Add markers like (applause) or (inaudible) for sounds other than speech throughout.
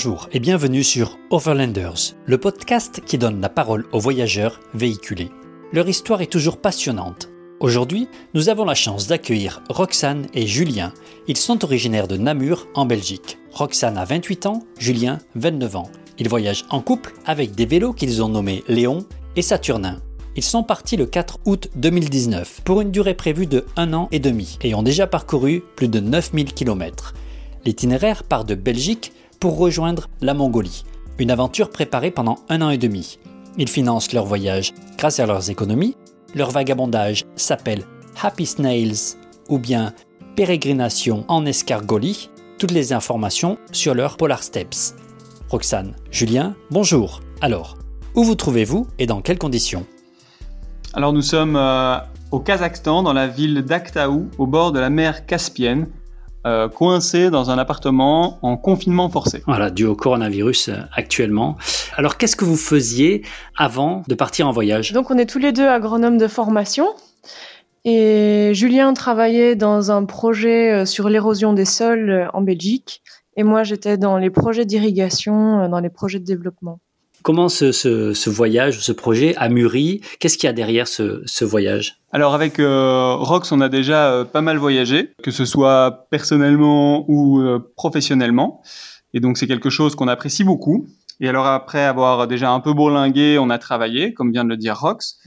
Bonjour et bienvenue sur Overlanders, le podcast qui donne la parole aux voyageurs véhiculés. Leur histoire est toujours passionnante. Aujourd'hui, nous avons la chance d'accueillir Roxane et Julien. Ils sont originaires de Namur en Belgique. Roxane a 28 ans, Julien 29 ans. Ils voyagent en couple avec des vélos qu'ils ont nommés Léon et Saturnin. Ils sont partis le 4 août 2019 pour une durée prévue de 1 an et demi et déjà parcouru plus de 9000 km. L'itinéraire part de Belgique pour rejoindre la Mongolie, une aventure préparée pendant un an et demi. Ils financent leur voyage grâce à leurs économies. Leur vagabondage s'appelle Happy Snails ou bien Pérégrination en escargolie. Toutes les informations sur leur Polar Steps. Roxane, Julien, bonjour. Alors, où vous trouvez-vous et dans quelles conditions? Alors nous sommes euh, au Kazakhstan, dans la ville d'Aktaou, au bord de la mer Caspienne. Euh, coincé dans un appartement en confinement forcé. Voilà, dû au coronavirus euh, actuellement. Alors, qu'est-ce que vous faisiez avant de partir en voyage? Donc, on est tous les deux agronomes de formation. Et Julien travaillait dans un projet euh, sur l'érosion des sols en Belgique. Et moi, j'étais dans les projets d'irrigation, dans les projets de développement. Comment ce, ce, ce, voyage, ce projet a mûri? Qu'est-ce qu'il y a derrière ce, ce voyage? Alors avec euh, Rox, on a déjà euh, pas mal voyagé, que ce soit personnellement ou euh, professionnellement. Et donc c'est quelque chose qu'on apprécie beaucoup. Et alors après avoir déjà un peu bourlingué, on a travaillé, comme vient de le dire Rox.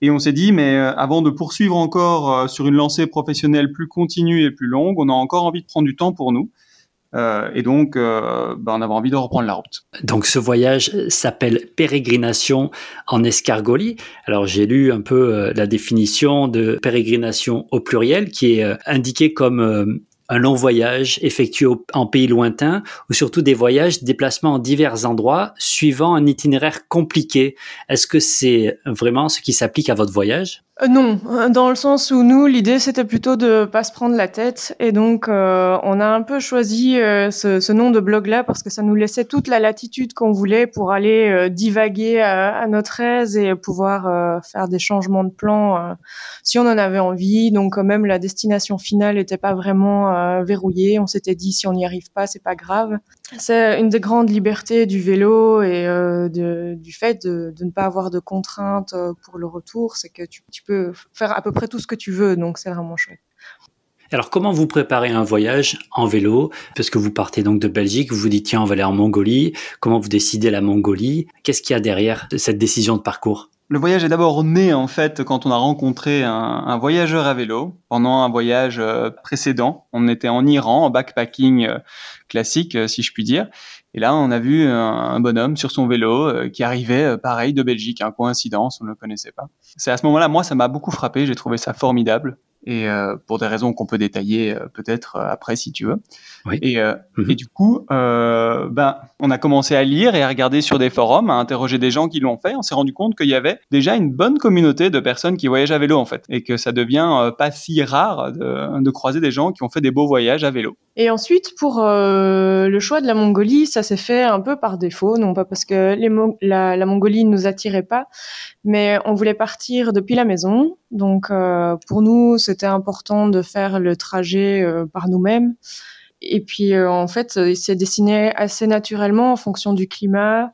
Et on s'est dit, mais euh, avant de poursuivre encore euh, sur une lancée professionnelle plus continue et plus longue, on a encore envie de prendre du temps pour nous. Euh, et donc, euh, ben, on avait envie de reprendre la route. Donc, ce voyage s'appelle Pérégrination en escargolie. Alors, j'ai lu un peu euh, la définition de pérégrination au pluriel, qui est euh, indiquée comme euh, un long voyage effectué en pays lointain ou surtout des voyages, déplacements en divers endroits suivant un itinéraire compliqué. Est-ce que c'est vraiment ce qui s'applique à votre voyage? Euh, non, dans le sens où nous, l'idée c'était plutôt de pas se prendre la tête et donc euh, on a un peu choisi euh, ce, nom de blog-là parce que ça nous laissait toute la latitude qu'on voulait pour aller euh, divaguer à, à, notre aise et pouvoir euh, faire des changements de plan euh, si on en avait envie. Donc quand même la destination finale n'était pas vraiment verrouillée. On s'était dit si on n'y arrive pas, c'est pas grave. C'est une des grandes libertés du vélo et de, du fait de, ne pas avoir de contraintes pour le retour, c'est que tu, tu peux faire à peu près tout ce que tu veux, donc c'est vraiment chouette. Alors comment vous préparez un voyage en vélo? Parce que vous partez donc de Belgique, vous vous dites tiens on va aller en Mongolie. Comment vous décidez la Mongolie? Qu'est-ce qu'il y a derrière cette décision de parcours? Le voyage est d'abord né en fait quand on a rencontré un, voyageur à vélo pendant un voyage euh, précédent. On était en Iran en backpacking euh, classique si je puis dire. Et là on a vu un, bonhomme sur son vélo euh, qui arrivait pareil de Belgique. Un coïncidence, on ne le connaissait pas. C'est à ce moment-là moi ça m'a beaucoup frappé. J'ai trouvé ça formidable et euh, pour des raisons qu'on peut détailler euh, peut-être euh, après si tu veux. Oui. Et, mmh. et, du coup, ben, on a commencé à lire et à regarder sur des forums, à interroger des gens qui l'ont fait. On s'est rendu compte qu'il y avait déjà une bonne communauté de personnes qui voyagent à vélo en fait, et que ça devient pas si rare de, de, croiser des gens qui ont fait des beaux voyages à vélo. Et ensuite, pour le choix de la Mongolie, ça s'est fait un peu par défaut, non pas parce que les Mo la, la Mongolie ne nous attirait pas, mais on voulait partir depuis la maison. Donc euh, pour nous, c'était important de faire le trajet euh, par nous-mêmes. Et puis euh, en fait, il s'est dessiné assez naturellement en fonction du climat,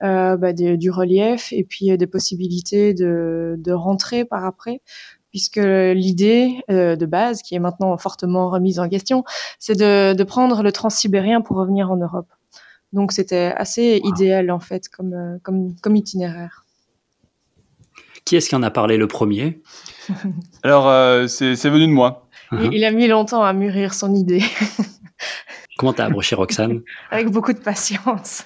bah, des, du relief et puis des possibilités de, de rentrer par après puisque l'idée euh, de base, qui est maintenant fortement remise en question, c'est de, de, prendre le transsibérien pour revenir en Europe. Donc c'était assez wow. idéal en fait comme, comme, comme itinéraire. Qui est-ce qui en a parlé le premier (laughs) Alors, euh, c'est venu de moi. Uh -huh. Il a mis longtemps à mûrir son idée. (laughs) Comment t'as approché Roxane? (laughs) Avec beaucoup de patience.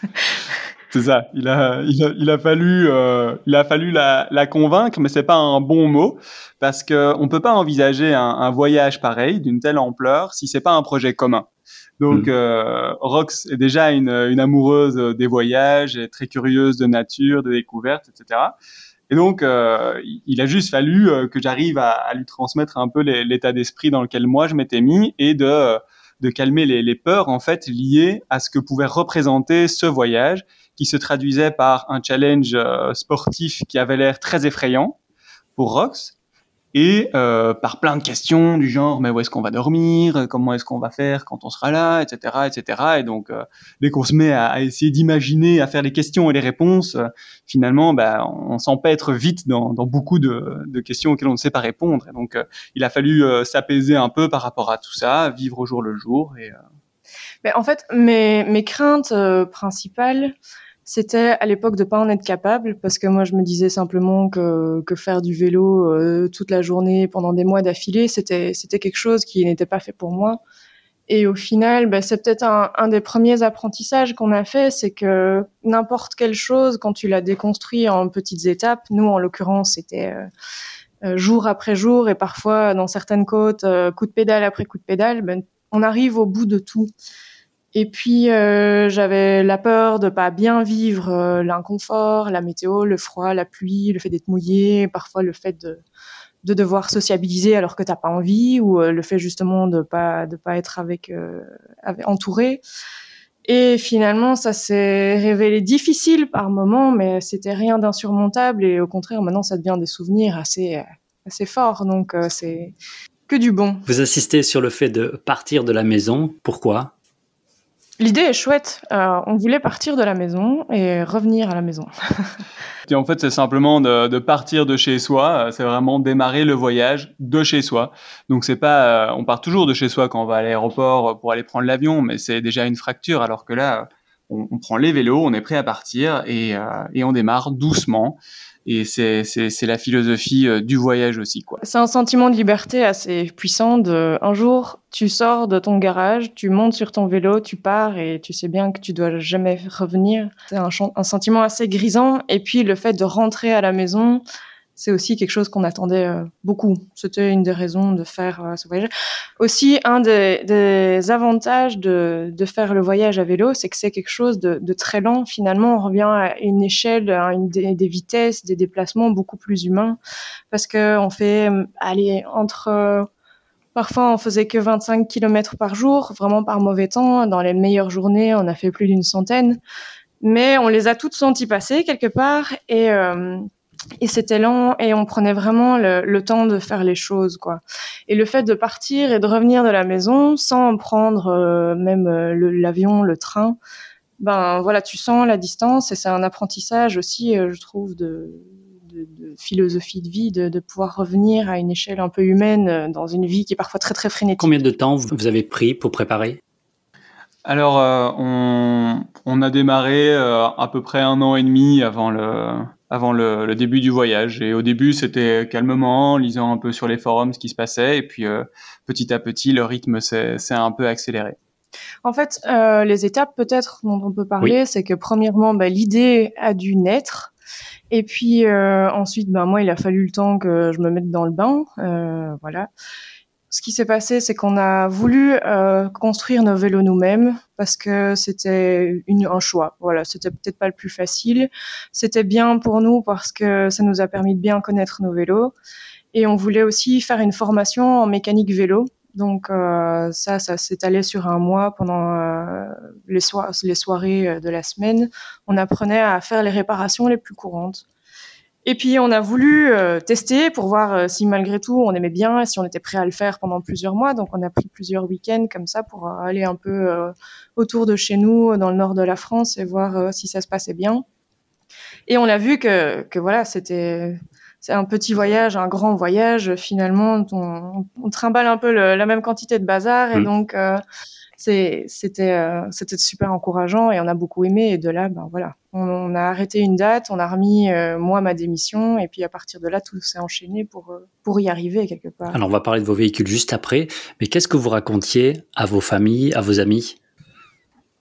C'est ça. Il a, il a, il a fallu, euh, il a fallu la, la convaincre, mais c'est pas un bon mot parce que on peut pas envisager un, un voyage pareil d'une telle ampleur si c'est pas un projet commun. Donc, mmh. euh, Rox est déjà une, une amoureuse des voyages, est très curieuse de nature, de découvertes, etc. Et donc, euh, il a juste fallu euh, que j'arrive à, à, lui transmettre un peu l'état d'esprit dans lequel moi je m'étais mis et de, de calmer les, les, peurs en fait liées à ce que pouvait représenter ce voyage, qui se traduisait par un challenge euh, sportif qui avait l'air très effrayant pour Rox, et euh, par plein de questions du genre mais où est-ce qu'on va dormir, comment est-ce qu'on va faire quand on sera là, etc., etc. Et donc euh, dès qu'on se met à, à essayer d'imaginer, à faire les questions et les réponses, euh, finalement, bah, on s'empêtre vite dans, dans beaucoup de, de, questions auxquelles on ne sait pas répondre. Et donc euh, il a fallu s'apaiser un peu par rapport à tout ça, vivre au jour le jour. Et, mais en fait, mes, mes craintes principales c'était à l'époque de pas en être capable parce que moi je me disais simplement que, que faire du vélo euh, toute la journée pendant des mois d'affilée c'était c'était quelque chose qui n'était pas fait pour moi. Et au final bah, c'est peut-être un, un, des premiers apprentissages qu'on a fait c'est que n'importe quelle chose quand tu la déconstruis en petites étapes nous en l'occurrence c'était euh, euh jour après jour et parfois dans certaines côtes euh, coup de pédale après coup de pédale ben, on arrive au bout de tout et puis euh, j'avais la peur de pas bien vivre euh, l'inconfort, la météo, le froid, la pluie, le fait d'être mouillé, parfois le fait de, de devoir sociabiliser alors que t'as pas envie, ou euh, le fait justement de pas de pas être avec, avec entouré. Et finalement, ça s'est révélé difficile par moments, mais c'était rien d'insurmontable. Et au contraire, maintenant, ça devient des souvenirs assez assez forts. Donc c'est que du bon. Vous insistez sur le fait de partir de la maison. Pourquoi? L'idée est chouette. Euh, on voulait partir de la maison et revenir à la maison. (laughs) et en fait, c'est simplement de, partir de chez soi. C'est vraiment démarrer le voyage de chez soi. Donc, c'est pas, euh, on part toujours de chez soi quand on va à l'aéroport pour aller prendre l'avion, mais c'est déjà une fracture. Alors que là, on, prend les vélos, on est prêt à partir euh, et on démarre doucement et c'est la philosophie euh, du voyage aussi quoi. C'est un sentiment de liberté assez puissant de un jour tu sors de ton garage, tu montes sur ton vélo, tu pars et tu sais bien que tu dois jamais revenir. C'est un, un sentiment assez grisant et puis le fait de rentrer à la maison, c'est aussi quelque chose qu'on attendait euh, beaucoup. C'était une des raisons de faire euh, ce voyage. Aussi, un des, avantages de, de, faire le voyage à vélo, c'est que c'est quelque chose de, très lent. Finalement, on revient à une échelle, à une des, vitesses, des déplacements beaucoup plus humains, parce que on fait euh, aller entre Parfois, on faisait que 25 km par jour, vraiment par mauvais temps. Dans les meilleures journées, on a fait plus d'une centaine. Mais on les a toutes senties passer quelque part. Et, et c'était lent et on prenait vraiment le, le, temps de faire les choses quoi. Et le fait de partir et de revenir de la maison sans prendre euh, même euh, l'avion, le, le, train, ben voilà, tu sens la distance et c'est un apprentissage aussi, euh, je trouve, de, de, de, philosophie de vie, de, de, pouvoir revenir à une échelle un peu humaine dans une vie qui est parfois très très frénétique. Combien de temps vous avez pris pour préparer? Alors, euh, on, on, a démarré euh, à peu près un an et demi avant le, avant le, le, début du voyage. Et au début, c'était calmement, lisant un peu sur les forums ce qui se passait. Et puis, euh, petit à petit, le rythme s'est un peu accéléré. En fait, euh, les étapes peut-être dont on peut parler, oui. c'est que premièrement, bah, l'idée a dû naître. Et puis euh, ensuite, bah, moi, il a fallu le temps que je me mette dans le bain. voilà ce qui s'est passé, c'est qu'on a voulu euh, construire nos vélos nous-mêmes parce que c'était un choix. Voilà, c'était peut-être pas le plus facile. C'était bien pour nous parce que ça nous a permis de bien connaître nos vélos. Et on voulait aussi faire une formation en mécanique vélo. Donc euh, ça, ça s'est allé sur un mois pendant euh, les, so les soirées de la semaine. On apprenait à faire les réparations les plus courantes. Et puis on a voulu euh, tester pour voir euh, si malgré tout on aimait bien et si on était prêt à le faire pendant plusieurs mois. Donc on a pris plusieurs week-ends comme ça pour euh, aller un peu autour de chez nous dans le nord de la France et voir si ça se passait bien. Et on a vu que, que voilà c'était c'est un petit voyage, un grand voyage. Finalement, on, on trimballe un peu le, la même quantité de bazar et mmh. donc c'était c'était super encourageant et on a beaucoup aimé et de là ben voilà on, on a arrêté une date on a remis euh, moi ma démission et puis à partir de là tout s'est enchaîné pour euh, pour y arriver quelque part alors on va parler de vos véhicules juste après mais qu'est-ce que vous racontiez à vos familles à vos amis?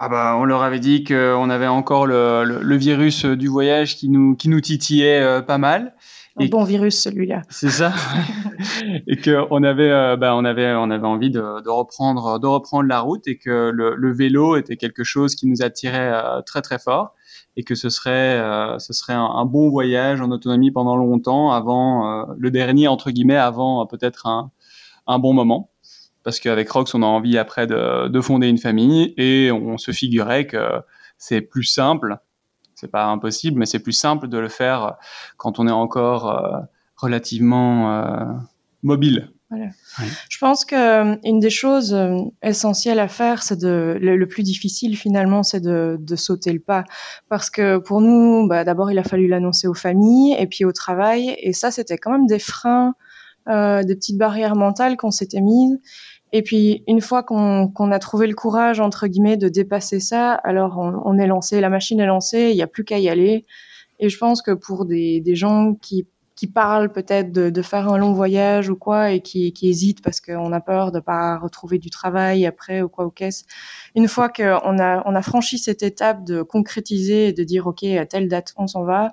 Ah bah, on leur avait dit qu'on avait encore le, le, le, virus du voyage qui nous, qui nous titillait euh, pas mal. Un et bon virus celui-là. C'est ça. (laughs) et que on avait, euh, bah, on avait, on avait envie de, de, reprendre, de reprendre la route et que le, le vélo était quelque chose qui nous attirait euh, très très fort et que ce serait, euh, ce serait un, bon voyage en autonomie pendant longtemps avant euh, le dernier entre guillemets avant peut-être un, un bon moment. Parce qu'avec Rox, on a envie après de, de, fonder une famille et on se figurait que c'est plus simple, c'est pas impossible, mais c'est plus simple de le faire quand on est encore euh, relativement Je pense que euh, une des choses euh, essentielles à faire, c'est de le, plus difficile finalement, c'est de, de, sauter le pas, parce que pour nous, bah, d'abord il a fallu l'annoncer aux familles et puis au travail, et ça c'était quand même des freins, euh, des petites barrières mentales qu'on s'était mises. Et puis une fois qu'on a trouvé le courage entre guillemets de dépasser ça, alors on, on est lancé, la machine est lancée, il n'y a plus qu'à y aller. Et je pense que pour des, des gens qui qui parlent peut-être de, de, faire un long voyage ou quoi et qui, qui hésitent parce qu'on a peur de pas retrouver du travail après ou quoi ou qu'est-ce. Une fois qu'on a, on a franchi cette étape de concrétiser et de dire OK, à telle date on s'en va,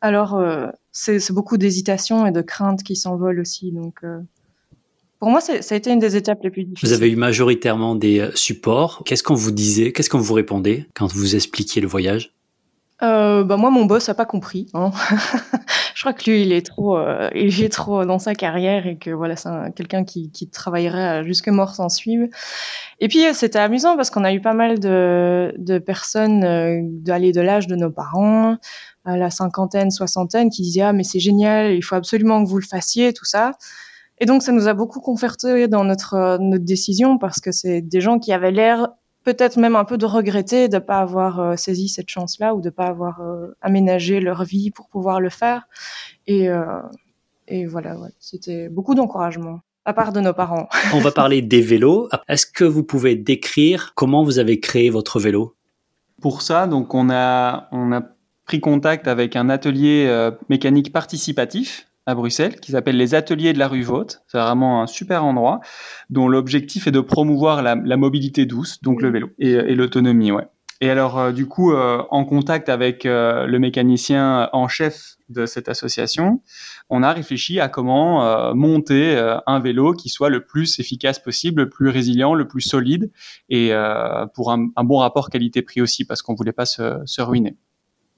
alors euh, c'est beaucoup d'hésitation et de crainte qui s'envolent aussi. Donc euh, pour moi, ça a été une des étapes les plus difficiles. Vous avez eu majoritairement des euh, supports. Qu'est-ce qu'on vous disait? Qu'est-ce qu'on vous répondait quand vous expliquiez le voyage? Euh, bah moi, mon boss a pas compris. Hein. (laughs) je crois que lui, il est trop, euh, il est trop dans sa carrière et que voilà, c'est quelqu'un qui, qui travaillerait jusque mort sans suivre. Et puis c'était amusant parce qu'on a eu pas mal de, de personnes euh, d'aller de l'âge de nos parents, à la cinquantaine, soixantaine, qui disaient ah mais c'est génial, il faut absolument que vous le fassiez, tout ça. Et donc ça nous a beaucoup conforté dans notre notre décision parce que c'est des gens qui avaient l'air peut-être même un peu de regretter de ne pas avoir euh, saisi cette chance-là ou de ne pas avoir euh, aménagé leur vie pour pouvoir le faire. Et, euh, et voilà, ouais, c'était beaucoup d'encouragement à part de nos parents. (laughs) On va parler des vélos. Est-ce que vous pouvez décrire comment vous avez créé votre vélo? Pour ça, donc on a on a pris contact avec un atelier mécanique participatif à Bruxelles qui s'appelle les Ateliers de la rue Vôtre. C'est vraiment un super endroit dont l'objectif est de promouvoir la, mobilité douce, donc le vélo et, l'autonomie. Ouais. Et alors, euh, du coup, euh, en contact avec euh, le mécanicien en chef de cette association, on a réfléchi à comment monter un vélo qui soit le plus efficace possible, le plus résilient, le plus solide, et pour un, bon rapport qualité-prix aussi, parce qu'on voulait pas se ruiner.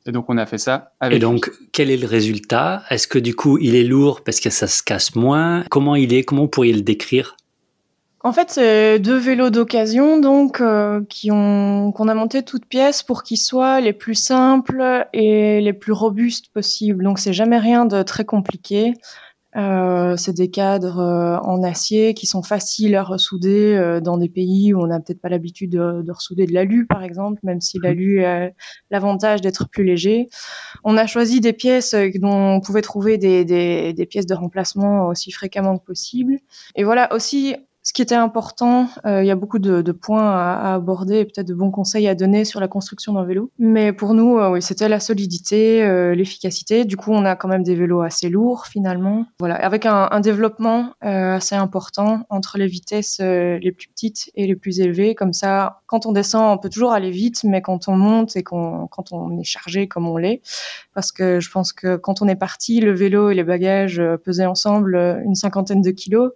Et donc on a fait ça avec. Et donc quel est le résultat? Est-ce que du coup il est lourd parce que ça se casse moins? Comment il est? Comment vous pourriez le décrire? En fait, c'est deux vélos d'occasion donc euh, qui ont qu'on a monté toutes pièces pour qu'ils soient les plus simples et les plus robustes possibles. Donc c'est jamais rien de très compliqué. Euh, c'est des cadres euh, en acier qui sont faciles à ressouder euh, dans des pays où on n'a peut-être pas l'habitude de, de, ressouder de l'alu, par exemple, même si mhm. l'alu a l'avantage d'être plus léger. On a choisi des pièces dont on pouvait trouver des, des, des pièces de remplacement aussi fréquemment que possible. Et voilà, aussi, ce qui était important, euh, il y a beaucoup de, de points à, à, aborder et peut-être de bons conseils à donner sur la construction d'un vélo. Mais pour nous, euh, oui, c'était la solidité, euh, l'efficacité. Du coup, on a quand même des vélos assez lourds finalement. Voilà, avec un, un développement euh, assez important entre les vitesses les plus petites et les plus élevées. Comme ça, quand on descend, on peut toujours aller vite, mais quand on monte et qu'on, quand on est chargé comme on l'est, parce que je pense que quand on est parti, le vélo et les bagages pesaient ensemble une cinquantaine de kilos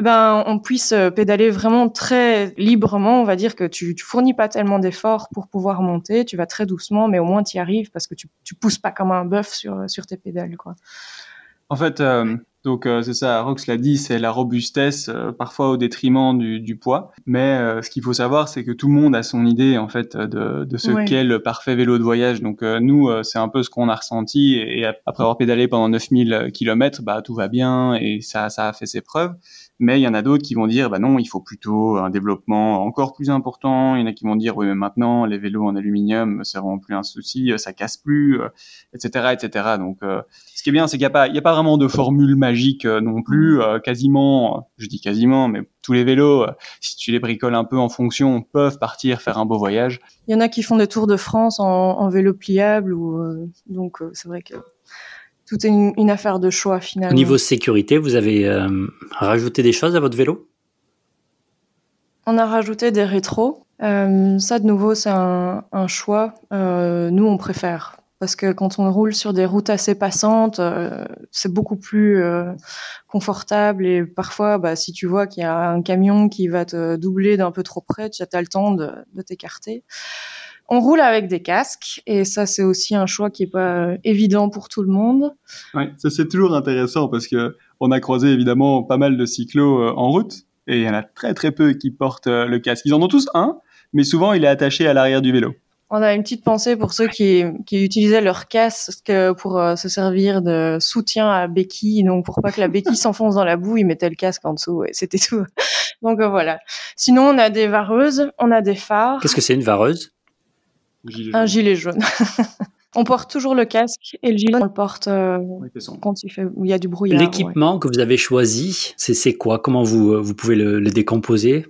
ben, on puisse euh, pédaler vraiment très librement. On va dire que tu, tu fournis pas tellement d'efforts pour pouvoir monter. Tu vas très doucement, mais au moins tu y arrives parce que tu, tu pousses pas comme un bœuf sur, sur tes pédales, quoi. En fait, euh, donc euh, c'est ça, Rox l'a dit, c'est la robustesse, parfois au détriment du, du poids. Mais ce qu'il faut savoir, c'est que tout le monde a son idée en fait de, de ce qu'est le parfait vélo de voyage. Donc nous, c'est un peu ce qu'on a ressenti. Et, après avoir pédalé pendant 9000 km, bah tout va bien et ça, ça a fait ses preuves. Mais il y en a d'autres qui vont dire, bah non, il faut plutôt un développement encore plus important. Il y en a qui vont dire, oui, mais maintenant, les vélos en aluminium, c'est vraiment plus un souci, ça casse plus, etc., euh, etc. Donc, euh, ce qui est bien, c'est qu'il n'y a pas, il y a pas vraiment de formule magique euh, non plus. quasiment, je dis quasiment, mais tous les vélos, si tu les bricoles un peu en fonction, peuvent partir faire un beau voyage. Il y en a qui font des tours de France en, en vélo pliable, ou donc c'est vrai que tout est une, affaire de choix finalement. Au niveau sécurité, vous avez euh, rajouté des choses à votre vélo? On a rajouté des rétros. Euh, ça, de nouveau, c'est un, choix. Euh, nous, on préfère. Parce que quand on roule sur des routes assez passantes, c'est beaucoup plus confortable. Et parfois, bah, si tu vois qu'il y a un camion qui va te doubler d'un peu trop près, tu as le temps de, de t'écarter. On roule avec des casques et ça c'est aussi un choix qui est pas euh, évident pour tout le monde. Ouais, ça c'est toujours intéressant parce que on a croisé évidemment pas mal de cyclos euh, en route et il y en a très très peu qui portent euh, le casque. Ils en ont tous un, mais souvent il est attaché à l'arrière du vélo. On a une petite pensée pour ceux qui, qui utilisaient leur casque pour se servir de soutien à béquille. Donc, pour pas que la béquille (laughs) s'enfonce dans la boue, ils mettaient le casque en dessous. Et c'était tout. (laughs) Donc, euh, voilà. Sinon, on a des vareuses, on a des phares. Qu'est-ce que c'est une vareuse? Un gilet jaune. (laughs) on porte toujours le casque et le gilet, on le porte euh, quand il, fait, il y a du brouillard. L'équipement que vous avez choisi, c'est quoi? Comment vous, vous pouvez le, le décomposer?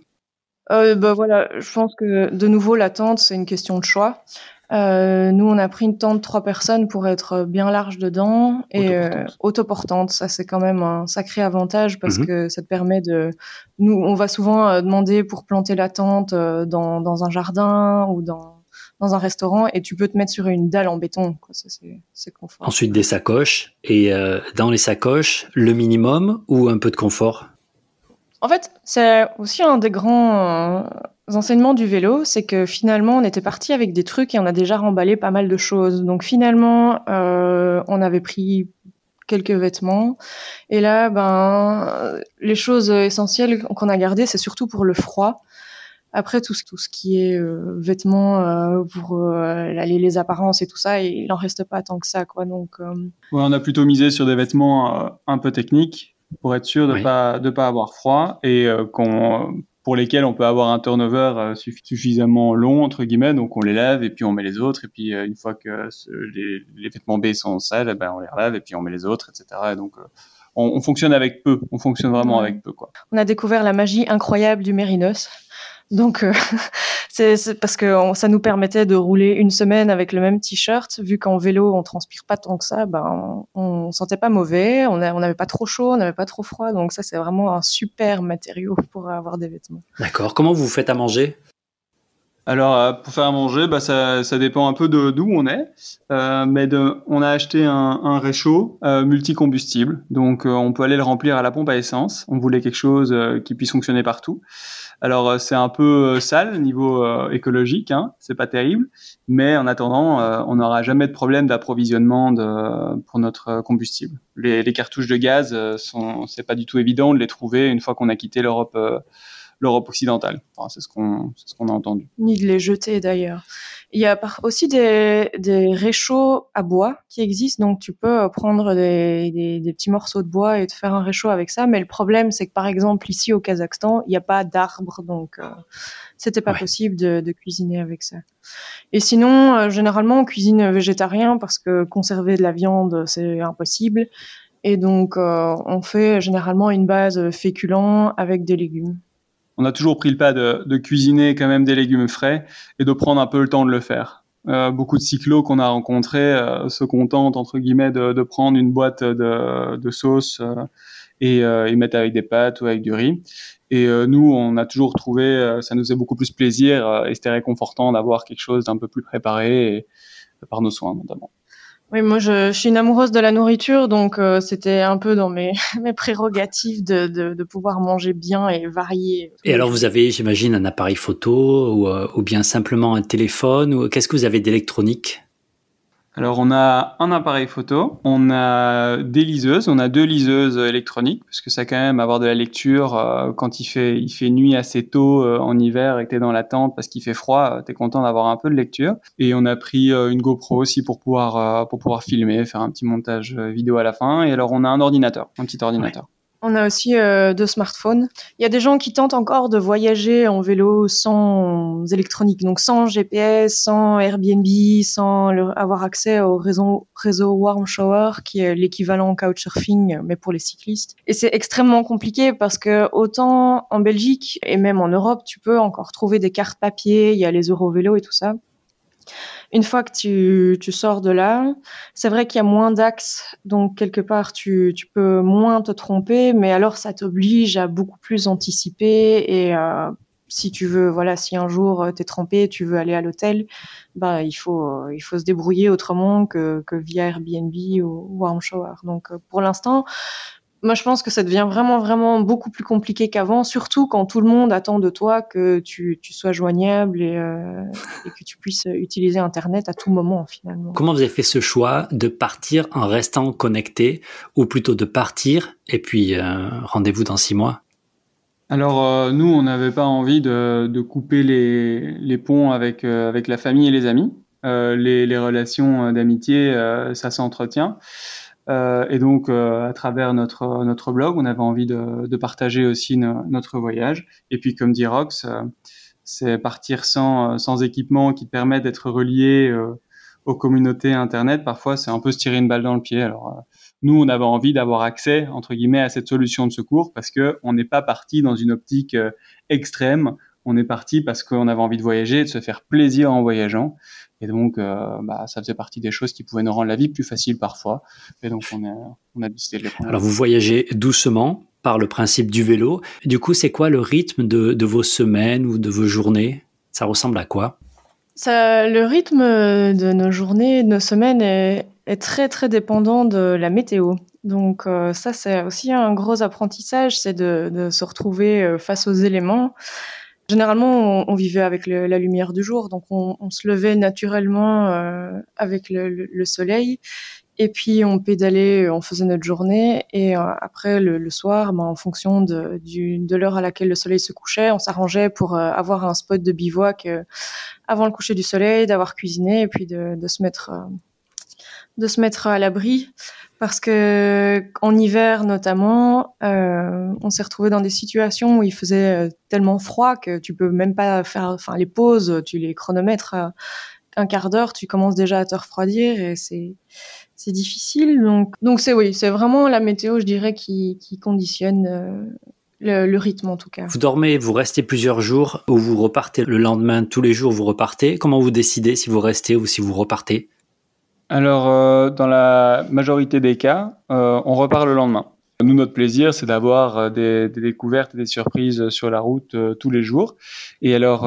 Euh, bah voilà, je pense que de nouveau la tente c'est une question de choix. Euh, nous on a pris une tente de trois personnes pour être bien large dedans et euh, autoportante. Ça c'est quand même un sacré avantage parce mhm. que ça te permet de. Nous on va souvent euh, demander pour planter la tente euh, dans, dans un jardin ou dans dans un restaurant et tu peux te mettre sur une dalle en béton. Quoi. Ça, c'est, confort. Ensuite, des sacoches. Et dans les sacoches, le minimum ou un peu de confort? En fait, c'est aussi un des grands euh, enseignements du vélo, c'est que finalement, on était parti avec des trucs et on a déjà remballé pas mal de choses. Donc finalement, euh, on avait pris quelques vêtements. Et là, ben, les choses essentielles qu'on a gardées, c'est surtout pour le froid. Après, tout, tout ce qui est euh, vêtements pour aller les apparences et tout ça, il n'en reste pas tant que ça. Quoi. Donc, ouais, on a plutôt misé sur des vêtements un peu techniques pour être sûr de ne pas de pas avoir froid et euh, qu'on pour lesquels on peut avoir un turnover euh, suffisamment long entre guillemets. Donc on les lave et puis on met les autres. Et puis euh, une fois que les, les, vêtements B sont sales eh ben on les relave et puis on met les autres etc et donc on, on, fonctionne avec peu. On fonctionne vraiment avec peu quoi. On a découvert la magie incroyable du mérinos donc, euh, (laughs) c'est parce que ça nous permettait de rouler une semaine avec le même t-shirt. Vu qu'en vélo, on transpire pas tant que ça, ben, on, on sentait pas mauvais, on n'avait pas trop chaud, on n'avait pas trop froid. Donc ça, c'est vraiment un super matériau (laughs) pour avoir des vêtements. D'accord. Comment vous faites à manger? Alors, euh, pour faire à manger, bah, ça, ça dépend un peu de d'où on est. Euh, mais de, on a acheté un, un réchaud euh, multicombustible. Donc, euh, on peut aller le remplir à la pompe à essence. On voulait quelque chose qui puisse fonctionner partout. Alors euh, c'est un peu euh, sale niveau euh, écologique, hein, c'est pas terrible, mais en attendant, on n'aura jamais de problème d'approvisionnement de, pour notre combustible. Les, les cartouches de gaz, sont, c'est pas du tout évident de les trouver une fois qu'on a quitté l'Europe l'Europe occidentale. Enfin, c'est ce qu'on ce qu'on a entendu. Ni de les jeter d'ailleurs. Il y a aussi des, des réchauds à bois qui existent, donc tu peux prendre des, des, des, petits morceaux de bois et te faire un réchaud avec ça. Mais le problème, c'est que par exemple ici au Kazakhstan, il n'y a pas d'arbres, donc euh, c'était pas possible de, de, cuisiner avec ça. Et sinon, euh, généralement, on cuisine végétarien parce que conserver de la viande, c'est impossible. Et donc, euh, on fait généralement une base féculent avec des légumes on a toujours pris le pas de, de, cuisiner quand même des légumes frais et de prendre un peu le temps de le faire. Euh, beaucoup de cyclos qu'on a rencontrés euh, se contentent entre guillemets de, de prendre une boîte de, de sauce euh, et euh, ils mettent avec des pâtes ou avec du riz. Et euh, nous, on a toujours trouvé, ça nous fait beaucoup plus plaisir et c'était réconfortant d'avoir quelque chose d'un peu plus préparé et, par nos soins notamment. Oui, moi je, je, suis une amoureuse de la nourriture, donc euh, c'était un peu dans mes, (laughs) prérogatives de, pouvoir manger bien et varier. Et alors vous avez, j'imagine, un appareil photo ou, euh, ou bien simplement un téléphone ou qu'est-ce que vous avez d'électronique? Alors on a un appareil photo, on a des liseuses, on a deux liseuses électroniques parce que ça quand même avoir de la lecture euh, quand il fait il fait nuit assez tôt euh, en hiver et que t'es dans la tente parce qu'il fait froid, euh, t'es content d'avoir un peu de lecture. Et on a pris une GoPro aussi pour pouvoir pour pouvoir filmer, faire un petit montage vidéo à la fin. Et alors on a un ordinateur, un petit ordinateur. On a aussi euh, deux smartphones. Il y a des gens qui tentent encore de voyager en vélo sans électronique, donc sans GPS, sans Airbnb, sans avoir accès au réseau, réseau Warm Shower, qui est l'équivalent Couchsurfing, mais pour les cyclistes. Et c'est extrêmement compliqué parce que autant en Belgique et même en Europe, tu peux encore trouver des cartes papier, il y a les Eurovélos et tout ça une fois que tu, tu sors de là, c'est vrai qu'il y a moins d'axes, donc quelque part tu, tu peux moins te tromper, mais alors ça t'oblige à beaucoup plus anticiper et euh, si tu veux, voilà, si un jour t'es trempé, tu veux aller à l'hôtel, bah il faut il faut se débrouiller autrement que, que via Airbnb ou Warm Shower. Donc pour l'instant, moi, je pense que ça devient vraiment, vraiment beaucoup plus compliqué qu'avant, surtout quand tout le monde attend de toi que tu, tu sois joignable et, euh, et, que tu puisses utiliser Internet à tout moment, finalement. Comment vous avez fait ce choix de partir en restant connecté, ou plutôt de partir et puis euh, rendez-vous dans six mois? Alors nous, on n'avait pas envie de, de couper les, les, ponts avec, avec la famille et les amis. Les, les, relations d'amitié, ça s'entretient. Euh, et donc, euh, à travers notre, notre blog, on avait envie de, de partager aussi notre voyage. Et puis, comme dit Rox, euh, c'est partir sans, sans équipement qui permet d'être relié aux communautés Internet. Parfois, c'est un peu se tirer une balle dans le pied. Alors, nous, on avait envie d'avoir accès, entre guillemets, à cette solution de secours parce que on n'est pas parti dans une optique extrême. On est parti parce qu'on avait envie de voyager et de se faire plaisir en voyageant. Et donc, euh, bah, ça faisait partie des choses qui pouvaient nous rendre la vie plus facile parfois. Et donc, on a, on a décidé de les prendre. Alors, vous voyagez doucement par le principe du vélo. Du coup, c'est quoi le rythme de, de, vos semaines ou de vos journées? Ça ressemble à quoi? Ça, Le rythme de nos journées, de nos semaines est, est très, très dépendant de la météo. Donc euh, ça, c'est aussi un gros apprentissage, c'est de, de, se retrouver euh, face aux éléments. Généralement, on, vivait avec la lumière du jour, donc on, se levait naturellement euh, avec le, le, soleil, et puis on pédalait, on faisait notre journée, et euh, après le, soir, ben, en fonction de, l'heure à laquelle le soleil se couchait, on s'arrangeait pour euh, avoir un spot de bivouac euh, avant le coucher du soleil, d'avoir cuisiné, et puis de se mettre à l'abri parce que en hiver notamment, euh, on s'est retrouvé dans des situations où il faisait euh, tellement froid que tu peux même pas faire, enfin les pauses, tu les chronomètres à un quart d'heure, tu commences déjà à te refroidir et c'est difficile. Donc donc c'est oui, c'est vraiment la météo, je dirais, qui conditionne. Euh, le, rythme en tout cas. Vous dormez, vous restez plusieurs jours ou vous repartez le lendemain, tous les jours vous repartez? Comment vous décidez si vous restez ou si vous repartez? Alors, euh, dans la majorité des cas, euh, on repart le lendemain. Nous, notre plaisir, c'est d'avoir euh, des, des, découvertes et des surprises sur la route tous les jours. Et alors,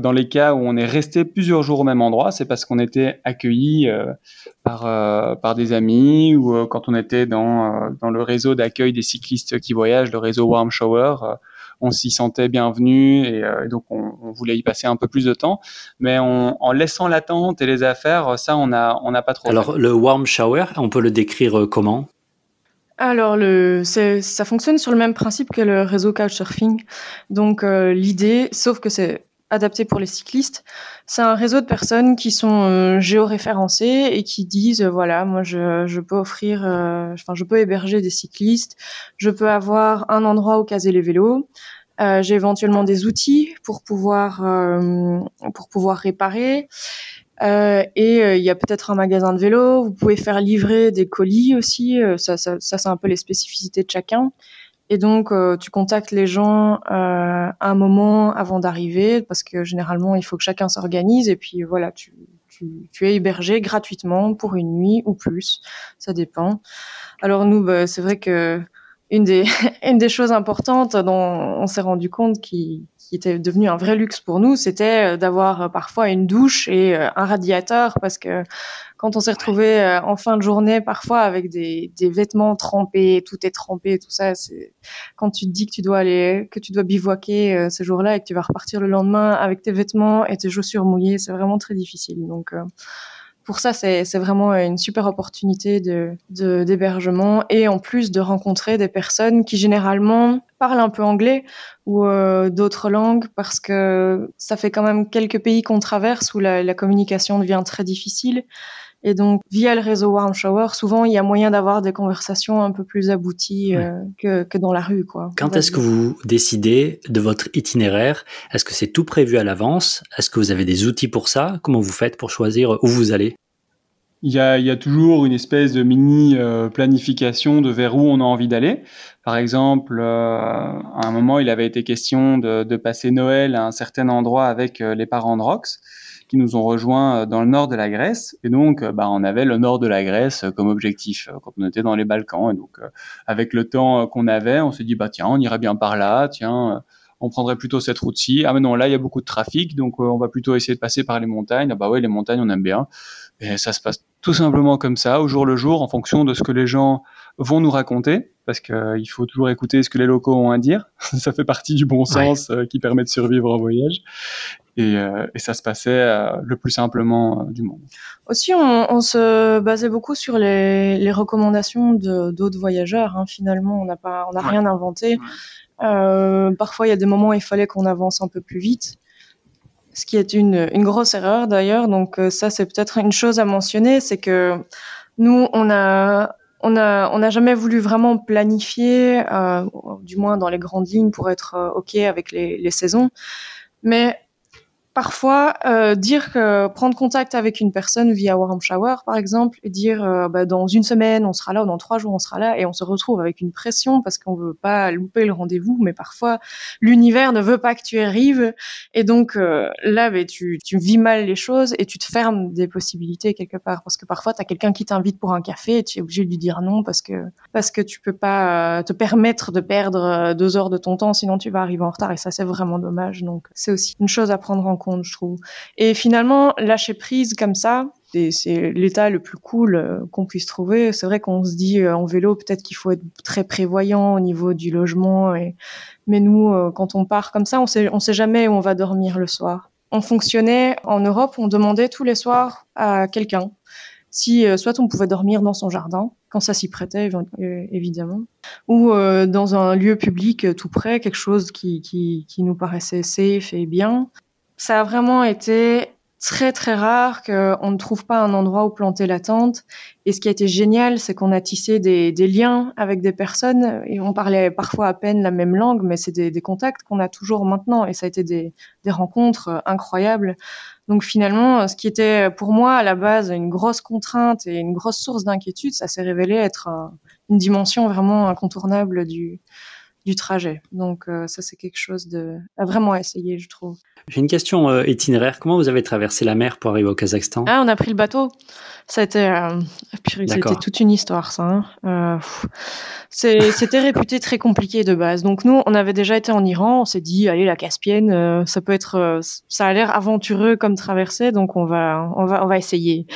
dans les cas où on est resté plusieurs jours au même endroit, c'est parce qu'on était accueilli par, par des amis ou quand on était dans, dans le réseau d'accueil des cyclistes qui voyagent, le réseau Warm Shower on s'y sentait bienvenu et, euh, donc on, on, voulait y passer un peu plus de temps. Mais on, en laissant l'attente et les affaires, ça, on n'a on a pas trop. Alors, le warm shower, on peut le décrire euh, comment? Alors, le, ça fonctionne sur le même principe que le réseau Couchsurfing. Donc, euh, l'idée, sauf que c'est adapté pour les cyclistes, c'est un réseau de personnes qui sont euh, géoréférencées et qui disent, voilà, moi, je, je peux offrir, enfin, je peux héberger des cyclistes, je peux avoir un endroit où caser les vélos, euh, j'ai éventuellement des outils pour pouvoir euh, pour pouvoir réparer. Euh, et euh, il y a peut-être un magasin de vélo. Vous pouvez faire livrer des colis aussi. Euh, ça, ça, ça c'est un peu les spécificités de chacun. Et donc, tu contactes les gens un moment avant d'arriver, parce que généralement, il faut que chacun s'organise. Et puis voilà, tu, tu, tu, es hébergé gratuitement pour une nuit ou plus. Ça dépend. Alors nous, bah, c'est vrai que une des, (laughs) une des choses importantes dont on s'est rendu compte qui, qui était devenu un vrai luxe pour nous, c'était euh, d'avoir euh, parfois une douche et euh, un radiateur parce que quand on s'est retrouvé en fin de journée parfois avec des, des vêtements trempés, tout est trempé, tout ça, c'est quand tu te dis que tu dois aller, que tu dois bivouaquer ce jour-là et que tu vas repartir le lendemain avec tes vêtements et tes chaussures mouillées, c'est vraiment très difficile. Donc pour ça, c'est vraiment une super opportunité d'hébergement de, et en plus de rencontrer des personnes qui généralement parlent un peu anglais ou euh, d'autres langues parce que ça fait quand même quelques pays qu'on traverse où la communication devient très difficile. Et donc, via le réseau Warm Shower, souvent, il y a moyen d'avoir des conversations un peu plus abouties euh, que, que, dans la rue. Quoi, Quand est-ce que vous décidez de votre itinéraire? Est-ce que c'est tout prévu à l'avance? Est-ce que vous avez des outils pour ça? Comment vous faites pour choisir où vous allez? Il y, a, il y a, toujours une espèce de mini euh, planification de vers où on a envie d'aller. Par exemple, euh, à un moment, il avait été question de, de, passer Noël à un certain endroit avec les parents de Rox qui nous ont rejoints euh, dans le nord de la Grèce. Et donc, euh, bah, on avait le nord de la Grèce euh, comme objectif quand on était dans les Balkans. Et donc, avec le temps qu'on avait, on s'est dit, bah tiens, on irait bien par là, tiens on prendrait plutôt cette route-ci. Ah mais non, là il y a beaucoup de trafic, donc on va plutôt essayer de passer par les montagnes. Ah bah ouais, les montagnes on aime bien. Et ça se passe tout simplement comme ça, au jour le jour, en fonction de ce que les gens vont nous raconter, parce qu'il faut toujours écouter ce que les locaux ont à dire. (laughs) ça fait partie du bon sens qui permet de survivre en voyage. Et, euh, et, ça se passait euh, le plus simplement euh, du monde. Aussi, on, on, se basait beaucoup sur les, les recommandations d'autres voyageurs. Hein. Finalement, on n'a pas, on n'a rien inventé. Euh, parfois, il y a des moments où il fallait qu'on avance un peu plus vite, ce qui est une, une grosse erreur d'ailleurs. Donc euh, ça, c'est peut-être une chose à mentionner, c'est que nous, on a on a on n'a jamais voulu vraiment planifier, euh, du moins dans les grandes lignes, pour être euh, ok avec les, les saisons, mais parfois euh, dire prendre contact avec une personne via Warm Shower par exemple et dire euh, bah, dans une semaine on sera là ou dans trois jours on sera là et on se retrouve avec une pression parce qu'on veut pas louper le rendez-vous mais parfois l'univers ne veut pas que tu arrives. Et donc euh, là tu, vis mal les choses et tu te fermes des possibilités quelque part. Parce que parfois tu as quelqu'un qui t'invite pour un café et tu es obligé de lui dire non parce que parce que tu peux pas te permettre de perdre deux heures de ton temps sinon tu vas arriver en retard. Et ça c'est vraiment dommage. Donc c'est aussi une chose à prendre en compte Et finalement, lâcher prise comme ça, c'est l'état le plus cool euh, qu'on puisse trouver. C'est vrai qu'on se dit euh, en vélo, peut-être qu'il faut être très prévoyant au niveau du logement. Mais nous, euh, quand on part comme ça, on sait, on sait jamais où on va dormir le soir. On fonctionnait en Europe, on demandait tous les soirs à quelqu'un si soit on pouvait dormir dans son jardin, quand ça s'y prêtait évidemment, ou dans un lieu public tout près, quelque chose qui nous paraissait safe et bien ça a vraiment été très très rare qu'on ne trouve pas un endroit où planter la tente. Et ce qui a été génial, c'est qu'on a tissé des, liens avec des personnes et on parlait parfois à peine la même langue, mais c'est des, contacts qu'on a toujours maintenant et ça a été des, des, rencontres incroyables. Donc finalement, ce qui était pour moi à la base une grosse contrainte et une grosse source d'inquiétude, ça s'est révélé être une dimension vraiment incontournable du, du trajet. Donc euh, ça, c'est quelque chose de, à vraiment essayer, je trouve. J'ai une question euh, itinéraire. Comment vous avez traversé la mer pour arriver au Kazakhstan? Ah, on a pris le bateau. Ça a été, euh, c'était toute une histoire, ça. Hein. Euh, (laughs) c'était réputé très compliqué de base. Donc nous, on avait déjà été en Iran. On s'est dit, allez, la Caspienne, euh, ça peut être, euh, ça a l'air aventureux comme traversée, donc on va, on va, on va essayer.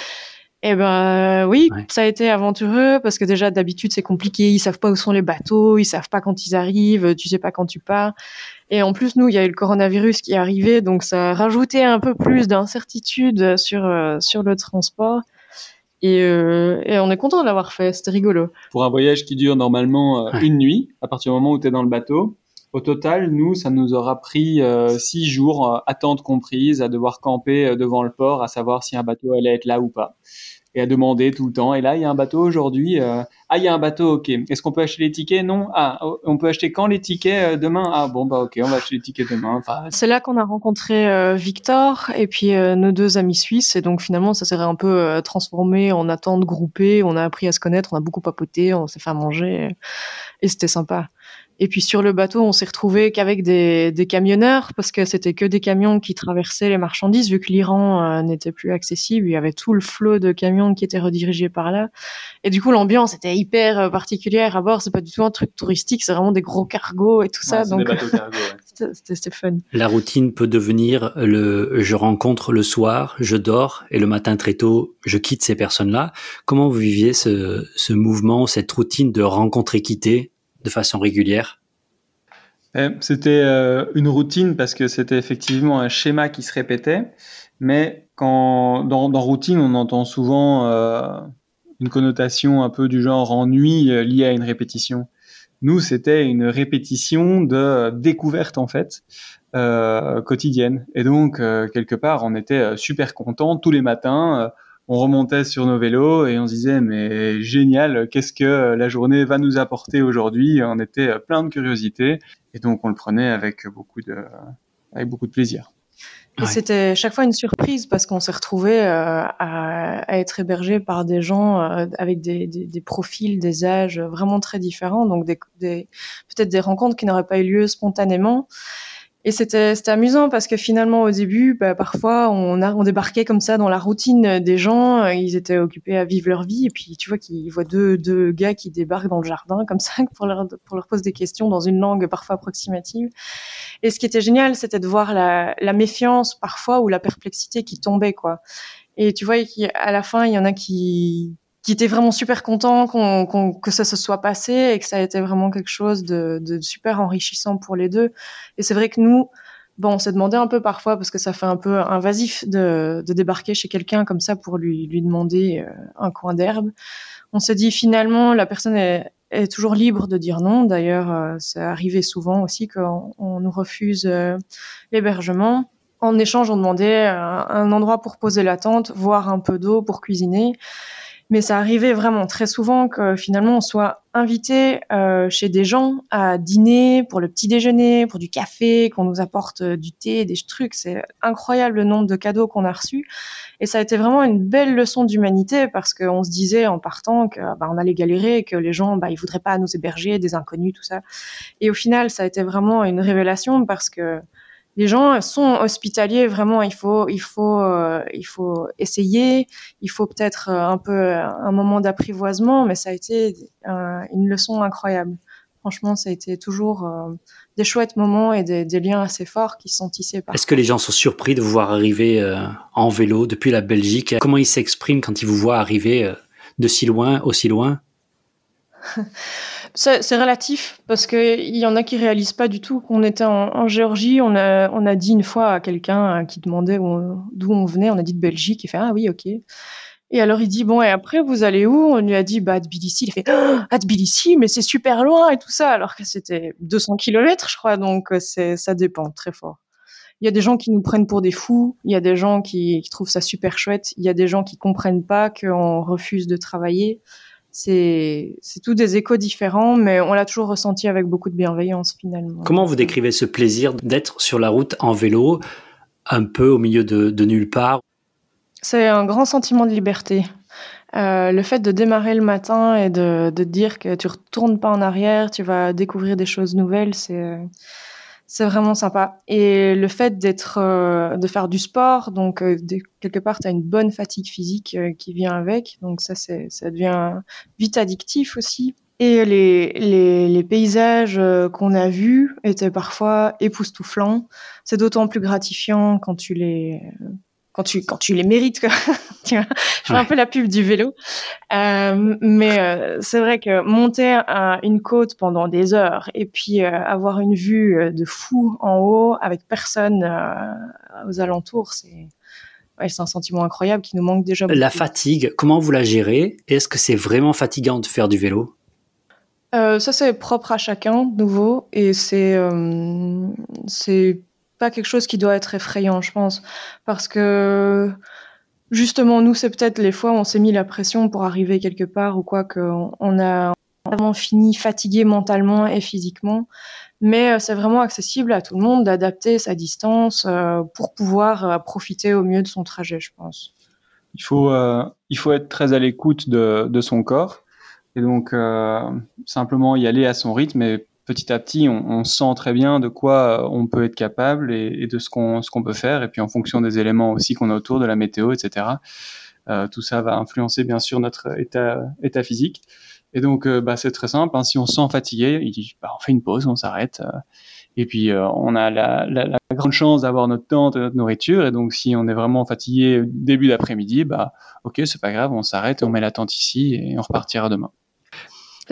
Eh ben oui, ouais. ça a été aventureux parce que déjà d'habitude c'est compliqué, ils savent pas où sont les bateaux, ils savent pas quand ils arrivent, tu sais pas quand tu pars. Et en plus nous, il y a eu le coronavirus qui est arrivé, donc ça a rajouté un peu plus d'incertitude sur euh, sur le transport. Et, euh, et, on est content de l'avoir fait, c'était rigolo. Pour un voyage qui dure normalement euh, ouais. une nuit, à partir du moment où tu es dans le bateau, au total, nous, ça nous aura pris euh, six jours, euh, attente comprise, à devoir camper euh, devant le port, à savoir si un bateau allait être là ou pas, et à demander tout le temps. Et là, il y a un bateau aujourd'hui. Ah, il y a un bateau, ok. Est-ce qu'on peut acheter les tickets? Non. Ah, oh, on peut acheter quand les tickets Demain? Ah bon, bah ok, on va acheter les tickets demain. (laughs) C'est là qu'on a rencontré Victor et puis nos deux amis suisses. Et donc finalement, ça s'est un peu transformé en attente groupée. On a appris à se connaître, on a beaucoup papoté, on s'est fait manger et c'était sympa. Et puis sur le bateau, on s'est retrouvé qu'avec des, des, camionneurs parce que c'était que des camions qui traversaient les marchandises vu que l'Iran euh, n'était plus accessible. Il y avait tout le flot de camions qui étaient redirigés par là. Et du coup, l'ambiance était hyper euh, particulière à bord. C'est pas du tout un truc touristique, c'est vraiment des gros cargos et tout ouais, ça. Donc ouais. (laughs) c'était fun. La routine peut devenir le je rencontre le soir, je dors et le matin très tôt, je quitte ces personnes-là. Comment vous viviez ce, ce mouvement, cette routine de rencontre et quitter de façon régulière C'était euh, une routine parce que c'était effectivement un schéma qui se répétait, mais quand dans, routine, on entend souvent euh, une connotation un peu du genre ennui euh, liée à une répétition. Nous, c'était une répétition de découverte en fait euh, quotidienne, et donc euh, quelque part, on était super contents tous les matins on remontait sur nos vélos et on se disait mais génial, qu'est-ce que la journée va nous apporter aujourd'hui? On était plein de curiosité et donc on le prenait avec beaucoup de, avec beaucoup de plaisir. Et ouais. c'était chaque fois une surprise parce qu'on s'est retrouvé euh, à, à, être hébergé par des gens euh, avec des, des, des, profils, des âges vraiment très différents, donc des, des peut-être des rencontres qui n'auraient pas eu lieu spontanément. Et c'était amusant parce que finalement au début, bah, parfois on, a, on débarquait comme ça dans la routine des gens, ils étaient occupés à vivre leur vie et puis tu vois qu'ils voient deux, deux gars qui débarquent dans le jardin comme ça (laughs) pour leur, pour leur poser des questions dans une langue parfois approximative. Et ce qui était génial, c'était de voir la, la méfiance parfois ou la perplexité qui tombait quoi. Et tu vois à la fin il y en a qui qui était vraiment super content qu'on, qu'on, que ça se soit passé et que ça a été vraiment quelque chose de, de super enrichissant pour les deux. Et c'est vrai que nous, bon, on s'est demandé un peu parfois parce que ça fait un peu invasif de, de débarquer chez quelqu'un comme ça pour lui, lui demander euh, un coin d'herbe. On s'est dit finalement la personne est, est toujours libre de dire non. D'ailleurs, c'est arrivé souvent aussi qu'on nous refuse l'hébergement. En échange, on demandait un endroit pour poser la tente, voire un peu d'eau pour cuisiner. Mais ça arrivait vraiment très souvent que finalement on soit invité euh, chez des gens à dîner pour le petit déjeuner, pour du café, qu'on nous apporte euh, du thé, des trucs. C'est incroyable le nombre de cadeaux qu'on a reçus. Et ça a été vraiment une belle leçon d'humanité parce qu'on se disait en partant que bah, allait galérer, que les gens bah, ils voudraient pas nous héberger, des inconnus, tout ça. Et au final, ça a été vraiment une révélation parce que les gens sont hospitaliers vraiment il faut il faut euh, il faut essayer. Il faut peut-être euh, un peu un moment d'apprivoisement mais ça a été une leçon incroyable. Franchement ça a été toujours euh, des chouettes moments et des, liens assez forts qui sont tissés Est-ce que les gens sont surpris de vous voir arriver en vélo depuis la Belgique? Comment ils s'expriment quand ils vous voient arriver de si loin, aussi loin? C'est relatif parce que il y en a qui réalisent pas du tout qu'on était en, Géorgie. On a, on a dit une fois à quelqu'un qui demandait d'où on venait, on a dit de Belgique. Il fait ah oui ok. Et alors il dit bon et après vous allez où? On lui a dit bah Tbilissi. Il fait ah Tbilissi mais c'est super loin et tout ça alors que c'était 200 km je crois donc c'est ça dépend très fort. Il y a des gens qui nous prennent pour des fous, il y a des gens qui, qui trouvent ça super chouette, il y a des gens qui comprennent pas qu'on refuse de travailler c'est tous des échos différents, mais on l'a toujours ressenti avec beaucoup de bienveillance finalement. Comment vous décrivez ce plaisir d'être sur la route en vélo, un peu au milieu de, de nulle part? C'est un grand sentiment de liberté. Euh, le fait de démarrer le matin et de, de dire que tu retournes pas en arrière, tu vas découvrir des choses nouvelles, c'est c'est vraiment sympa. Et le fait d'être, euh, de faire du sport, donc euh, quelque part, tu as une bonne fatigue physique euh, qui vient avec, donc ça, ça devient vite addictif aussi. Et les, les, les paysages qu'on a vus étaient parfois époustouflants. C'est d'autant plus gratifiant quand tu les quand tu quand tu les mérites quoi. (laughs) tu vois, je fais un peu la pub du vélo, euh, mais euh, c'est vrai que monter une côte pendant des heures et puis euh, avoir une vue de fou en haut avec personne aux alentours, c'est ouais, c'est un sentiment incroyable qui nous manque déjà. La fatigue, comment vous la gérez? Est-ce que c'est vraiment fatigant de faire du vélo? Ça c'est propre à chacun, de nouveau, et c'est c'est pas quelque chose qui doit être effrayant, je pense, parce que justement, nous, c'est peut-être les fois où on s'est mis la pression pour arriver quelque part ou quoi, qu'on a vraiment fini fatigué mentalement et physiquement. Mais euh, c'est vraiment accessible à tout le monde d'adapter sa distance euh, pour pouvoir euh, profiter au mieux de son trajet, je pense. Il faut, il faut être très à l'écoute de, de, son corps et donc simplement y aller à son rythme et petit à petit, on, sent très bien de quoi euh, on peut être capable et, de ce qu'on ce qu'on peut faire. Et puis en fonction des éléments aussi qu'on a autour, de la météo, etc. Euh, tout ça va influencer bien sûr notre état état physique. Et donc euh, bah, c'est très simple. Hein. si on se sent fatigué, bah, on fait une pause, on s'arrête. et puis on a la, la, grande chance d'avoir notre tente, notre nourriture. Et donc si on est vraiment fatigué début d'après-midi, bah ok, c'est pas grave, on s'arrête, on met la tente ici et on repartira demain.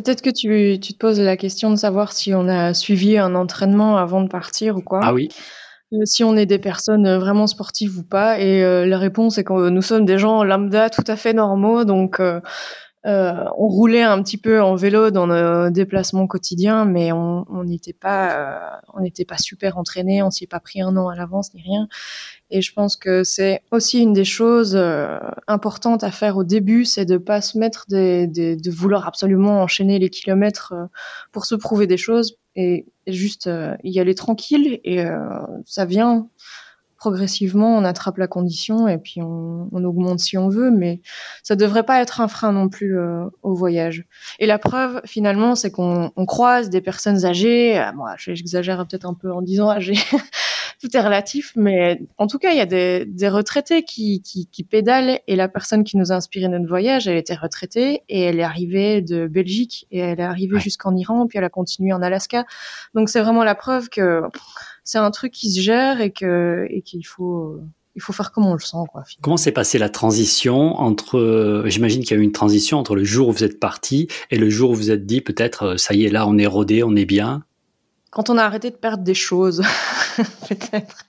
Peut-être que tu, tu, te poses la question de savoir si on a suivi un entraînement avant de partir ou quoi. Ah oui. Euh, si on est des personnes euh, vraiment sportives ou pas. Et euh, la réponse est que nous sommes des gens lambda tout à fait normaux. Donc, on roulait un petit peu en vélo dans nos déplacements quotidiens, mais on n'était pas, on n'était pas super entraînés. On s'y est pas pris un an à l'avance ni rien. Et je pense que c'est aussi une des choses euh, importantes à faire au début, c'est de pas se mettre des, des, de vouloir absolument enchaîner les kilomètres euh, pour se prouver des choses et, juste euh, y aller tranquille et ça vient progressivement, on attrape la condition et puis on, augmente si on veut, mais ça devrait pas être un frein non plus au voyage. Et la preuve, finalement, c'est qu'on croise des personnes âgées. moi, j'exagère peut-être un peu en disant âgées, tout est relatif, mais en tout cas, il y a des, des retraités qui, qui, qui, pédalent et la personne qui nous a inspiré notre voyage, elle était retraitée et elle est arrivée de Belgique et elle est arrivée jusqu'en Iran, puis elle a continué en Alaska. Donc c'est vraiment la preuve que c'est un truc qui se gère et que et qu'il faut il faut faire comme on le sent. Quoi, Comment s'est passée la transition entre, j'imagine qu'il y a eu une transition entre le jour où vous êtes parti et le jour où vous êtes dit peut-être, ça y est, là, on est rodé, on est bien? Quand on a arrêté de perdre des choses, (laughs) peut-être.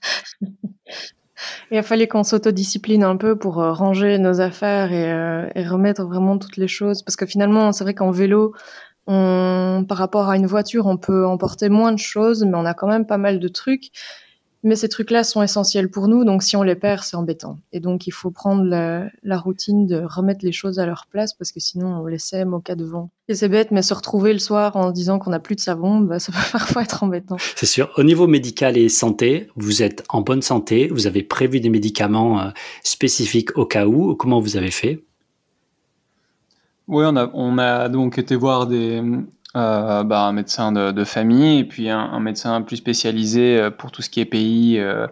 Il a fallu qu'on s'autodiscipline un peu pour euh, ranger nos affaires euh, et, remettre vraiment toutes les choses. Parce que finalement, c'est vrai qu'en vélo, par rapport à une voiture, on peut emporter moins de choses, mais on a quand même pas mal de trucs. Mais ces trucs-là sont essentiels pour nous, donc si on les perd, c'est embêtant. Et donc il faut prendre la, routine de remettre les choses à leur place, parce que sinon on les sème au cas de vent. Et c'est bête, mais se retrouver le soir en disant qu'on n'a plus de savon, bah, ça peut (laughs) parfois être embêtant. C'est sûr. Au niveau médical et santé, vous êtes en bonne santé, vous avez prévu des médicaments euh, spécifiques au cas où. Comment vous avez fait? Oui, on a, on a donc été voir des, euh, bah, un médecin de, de, famille et puis un, un, médecin plus spécialisé euh, pour tout ce qui est pays euh,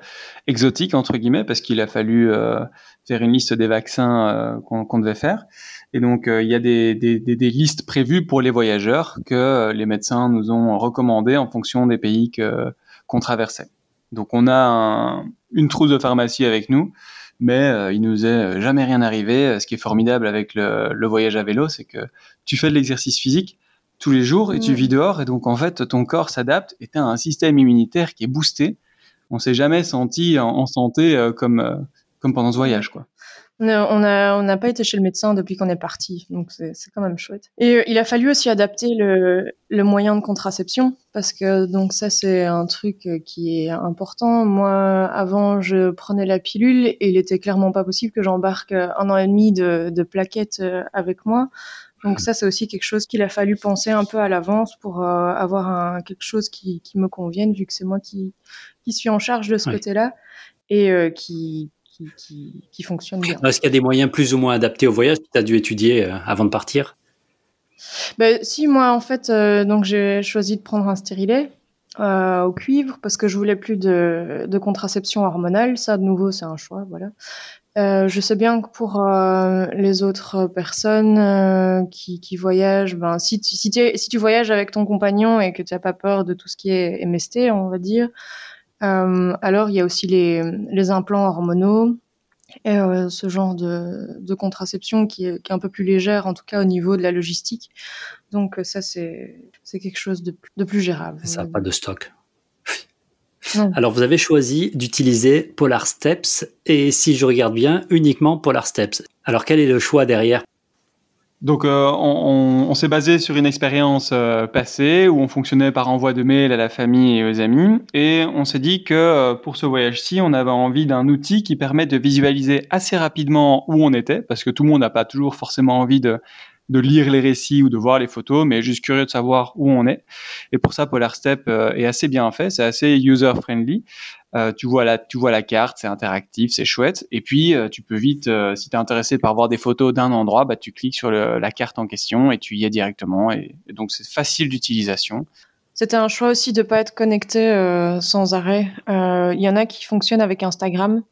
exotiques, entre guillemets, parce qu'il a fallu euh, faire une liste des vaccins euh, qu'on devait faire. Et donc, il y a des, des, des, listes prévues pour les voyageurs que les médecins nous ont recommandées en fonction des pays que, qu'on traversait. Donc, on a un, une trousse de pharmacie avec nous mais euh, il nous est euh, jamais rien arrivé. Ce qui est formidable avec le, le voyage à vélo, c'est que tu fais de l'exercice physique tous les jours et tu vis dehors et donc en fait ton corps s'adapte et tu as un système immunitaire qui est boosté. On s'est jamais senti en, en santé euh, comme euh, comme pendant ce voyage quoi. On n'a on pas été chez le médecin depuis qu'on est parti, donc c'est quand même chouette. Et euh, il a fallu aussi adapter le, le moyen de contraception, parce que donc ça c'est un truc qui est important. Moi, avant, je prenais la pilule et il était clairement pas possible que j'embarque un an et demi de, de plaquettes avec moi. Donc ça, c'est aussi quelque chose qu'il a fallu penser un peu à l'avance pour euh, avoir un, quelque chose qui, qui, me convienne, vu que c'est moi qui, qui suis en charge de ce côté-là et euh, qui, qui, qui, fonctionne bien. Est-ce qu'il y a des moyens plus ou moins adaptés au voyage que tu as dû étudier euh, avant de partir? Ben, Si, moi, en fait, donc j'ai choisi de prendre un stérilet au cuivre parce que je voulais plus de, de contraception hormonale. Ça, de nouveau, c'est un choix, voilà. Euh, je sais bien que pour euh, les autres personnes euh, qui, qui, voyagent, ben, si, tu, si, si, tu voyages avec ton compagnon et que tu n'as pas peur de tout ce qui est MST, on va dire, alors, il y a aussi les, les implants hormonaux et ce genre de, de contraception qui est, qui est, un peu plus légère, en tout cas au niveau de la logistique. Donc ça, c'est quelque chose de, de plus gérable. Ça, pas de stock. Alors, vous avez choisi d'utiliser Polar Steps et si je regarde bien, uniquement Polar Steps. Alors, quel est le choix derrière? Donc, euh, on, on, s'est basé sur une expérience euh, passée où on fonctionnait par envoi de mail à la famille et aux amis. Et on s'est dit que euh, pour ce voyage-ci, on avait envie d'un outil qui permet de visualiser assez rapidement où on était, parce que tout le monde n'a pas toujours forcément envie de, de lire les récits ou de voir les photos, mais juste curieux de savoir où on est. Et pour ça, Polar Step est assez bien fait, c'est assez user-friendly. Euh, tu vois la tu vois la carte, c'est interactif, c'est chouette. Et puis euh, tu peux vite, euh, si tu es intéressé par voir des photos d'un endroit, bah tu cliques sur le, la carte en question et tu y es directement. Et, et donc c'est facile d'utilisation. C'était un choix aussi de pas être connecté euh, sans arrêt. Il y en a qui fonctionnent avec Instagram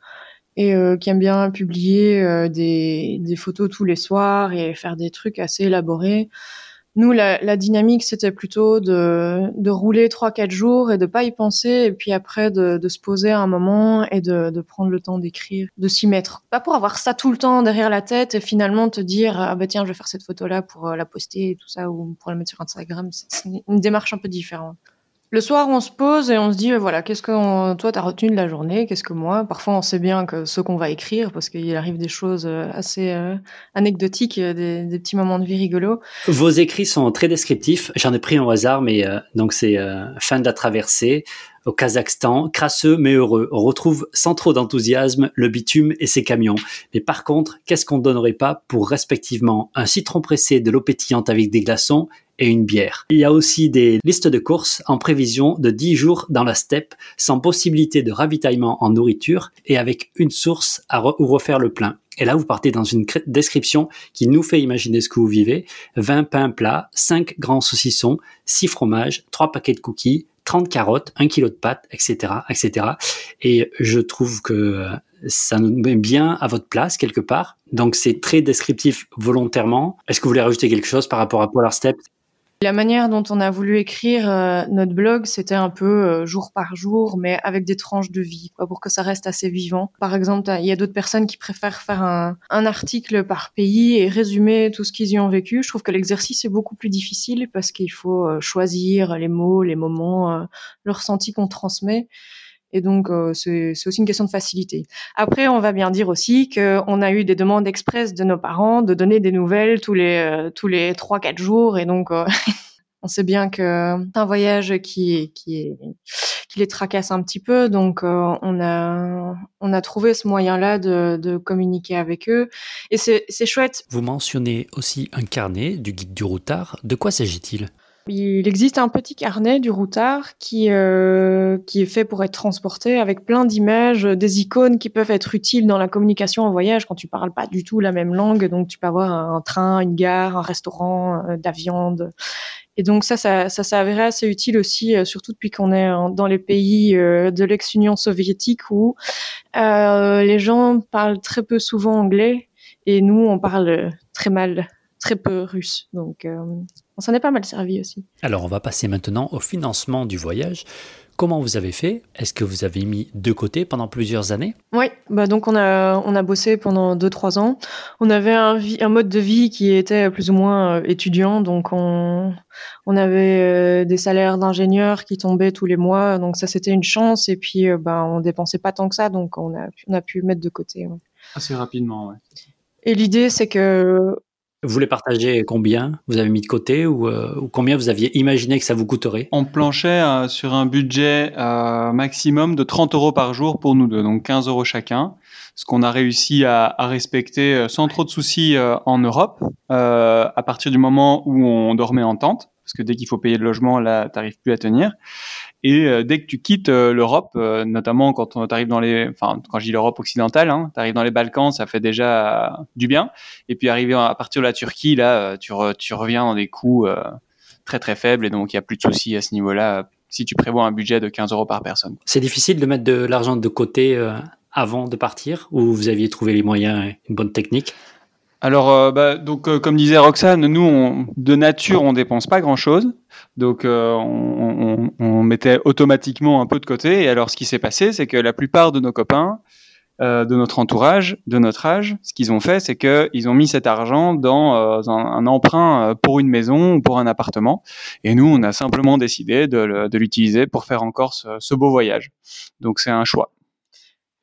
et qui aiment bien publier des, des photos tous les soirs et faire des trucs assez élaborés. Nous, la, dynamique, c'était plutôt de, rouler trois, quatre jours et de pas y penser, et puis après de, se poser un moment et de, de prendre le temps d'écrire, de s'y mettre. Pas pour avoir ça tout le temps derrière la tête et finalement te dire ah bah tiens, je vais faire cette photo-là pour euh, la poster et tout ça ou pour la mettre sur Instagram. C'est une démarche un peu différente. Le soir, on se pose et on se dit, euh, voilà, qu'est-ce que toi, t'as retenu de la journée? Qu'est-ce que moi? Parfois, on sait bien que ce qu'on va écrire, parce qu'il arrive des choses euh, assez euh, anecdotiques, des, des, petits moments de vie rigolos. Vos écrits sont très descriptifs. J'en ai pris un au hasard, mais euh, donc c'est euh, fin de la traversée au Kazakhstan, crasseux mais heureux. On retrouve sans trop d'enthousiasme le bitume et ses camions. Mais par contre, qu'est-ce qu'on ne donnerait pas pour respectivement un citron pressé, de l'eau pétillante avec des glaçons et une bière. Il y a aussi des listes de courses en prévision de 10 jours dans la steppe, sans possibilité de ravitaillement en nourriture et avec une source à où refaire le plein. Et là, vous partez dans une description qui nous fait imaginer ce que vous vivez. 20 pains plats, 5 grands saucissons, 6 fromages, 3 paquets de cookies, 30 carottes, 1 kilo de pâtes, etc., etc. Et je trouve que ça nous met bien à votre place quelque part. Donc c'est très descriptif volontairement. Est-ce que vous voulez rajouter quelque chose par rapport à Polar Step la manière dont on a voulu écrire euh, notre blog, c'était un peu euh, jour par jour, mais avec des tranches de vie, quoi, pour que ça reste assez vivant. Par exemple, il y a d'autres personnes qui préfèrent faire un, un, article par pays et résumer tout ce qu'ils y ont vécu. Je trouve que l'exercice est beaucoup plus difficile parce qu'il faut euh, choisir les mots, les moments, le ressenti qu'on transmet. Et donc, euh, c'est aussi une question de facilité. Après, on va bien dire aussi qu'on a eu des demandes express de nos parents de donner des nouvelles tous les euh, tous les trois quatre jours, et donc euh, (laughs) on sait bien que c'est un voyage qui qui les tracasse un petit peu. Donc, on a on a trouvé ce moyen-là de, de communiquer avec eux, et c'est chouette. Vous mentionnez aussi un carnet du guide du routard. De quoi s'agit-il? Il existe un petit carnet du routard qui, euh, qui est fait pour être transporté avec plein d'images, des icônes qui peuvent être utiles dans la communication en voyage quand tu parles pas du tout la même langue. Donc tu peux avoir un train, une gare, un restaurant, euh, de la viande. Et donc ça, ça, ça s'avérait assez utile aussi, euh, surtout depuis qu'on est dans les pays euh, de l'ex-Union soviétique où les gens parlent très peu souvent anglais et nous, on parle très mal très peu russe. Donc, euh, on s'en est pas mal servi aussi. Alors, on va passer maintenant au financement du voyage. Comment vous avez fait? Est-ce que vous avez mis de côté pendant plusieurs années? Oui, bah donc on a, on a bossé pendant 2-3 ans. On avait un, un, mode de vie qui était plus ou moins euh, étudiant, donc on, on avait euh, des salaires d'ingénieurs qui tombaient tous les mois, donc ça c'était une chance, et puis bah, on dépensait pas tant que ça, donc on a, on a pu mettre de côté. Assez rapidement, ouais. Et l'idée, c'est que vous voulez partager combien vous avez mis de côté ou, euh, ou, combien vous aviez imaginé que ça vous coûterait? On planchait euh, sur un budget euh, maximum de 30 euros par jour pour nous deux, donc 15 euros chacun, ce qu'on a réussi à, à, respecter sans trop de soucis en Europe, à partir du moment où on dormait en tente, parce que dès qu'il faut payer le logement, là, t'arrives plus à tenir. Et euh, dès que tu quittes euh, l'Europe, euh, notamment quand tu arrives dans les, enfin quand je dis l'Europe occidentale, hein, tu arrives dans les Balkans, ça fait déjà du bien. Et puis arriver à partir de la Turquie, là, tu, reviens dans des coûts très très faibles et donc il y a plus de soucis à ce niveau-là si tu prévois un budget de 15 euros par personne. C'est difficile de mettre de l'argent de côté avant de partir? Ou vous aviez trouvé les moyens, une bonne technique? Alors, euh, bah, donc, euh, comme disait Roxane, nous, on, de nature, on dépense pas grand-chose. Donc, euh, on, mettait automatiquement un peu de côté. Et alors, ce qui s'est passé, c'est que la plupart de nos copains, de notre entourage, de notre âge, ce qu'ils ont fait, c'est qu'ils ont mis cet argent dans un, un, emprunt pour une maison ou pour un appartement. Et nous, on a simplement décidé de, l'utiliser pour faire encore ce beau voyage. Donc, c'est un choix.